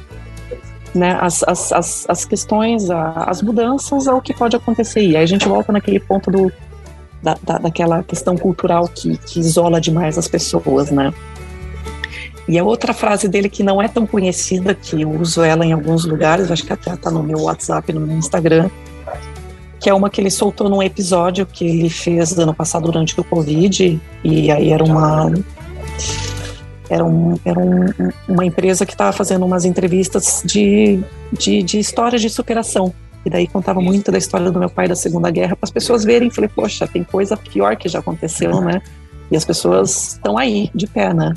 né, as, as, as, as questões, as mudanças ao que pode acontecer. E aí a gente volta naquele ponto do, da, da, daquela questão cultural que, que isola demais as pessoas, né? E a outra frase dele que não é tão conhecida, que eu uso ela em alguns lugares, acho que até está no meu WhatsApp, no meu Instagram, que é uma que ele soltou num episódio que ele fez ano passado durante o Covid, e aí era uma era, um, era um, uma empresa que estava fazendo umas entrevistas de, de, de histórias de superação. E daí contava muito da história do meu pai da Segunda Guerra para as pessoas verem. Falei, poxa, tem coisa pior que já aconteceu, né? E as pessoas estão aí, de pé, né?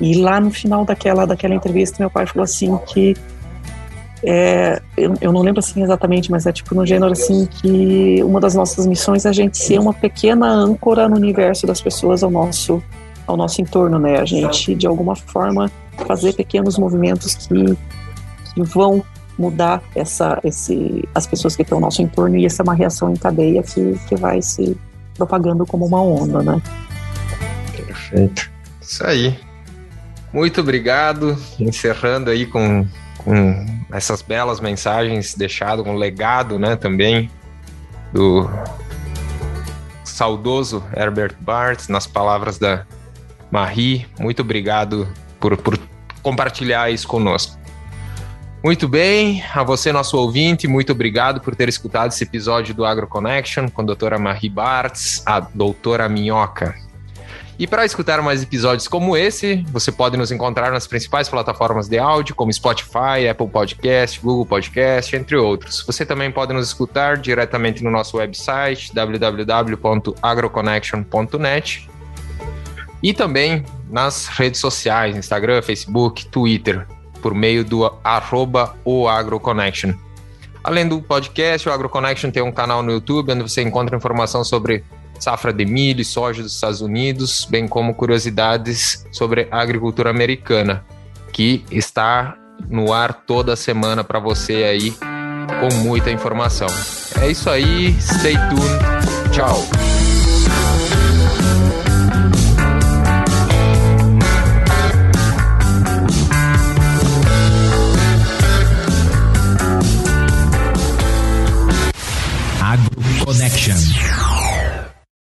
E lá no final daquela, daquela entrevista, meu pai falou assim que é, eu, eu, não lembro assim exatamente, mas é tipo no gênero assim que uma das nossas missões é a gente ser uma pequena âncora no universo das pessoas ao nosso ao nosso entorno, né? A gente de alguma forma fazer pequenos movimentos que, que vão mudar essa esse as pessoas que estão ao nosso entorno e essa é uma reação em cadeia que, que vai se propagando como uma onda, né? Perfeito. Isso aí. Muito obrigado. Encerrando aí com, com essas belas mensagens deixado um legado, né, também do saudoso Herbert Bartz, nas palavras da Marie. Muito obrigado por, por compartilhar isso conosco. Muito bem, a você, nosso ouvinte, muito obrigado por ter escutado esse episódio do AgroConnection com a doutora Marie Bartz, a doutora Minhoca. E para escutar mais episódios como esse, você pode nos encontrar nas principais plataformas de áudio, como Spotify, Apple Podcast, Google Podcast, entre outros. Você também pode nos escutar diretamente no nosso website www.agroconnection.net e também nas redes sociais, Instagram, Facebook, Twitter, por meio do arroba. Além do podcast, o AgroConnection tem um canal no YouTube onde você encontra informação sobre safra de milho e soja dos Estados Unidos, bem como curiosidades sobre a agricultura americana, que está no ar toda semana para você aí com muita informação. É isso aí, stay tuned. Tchau. Agro Connection.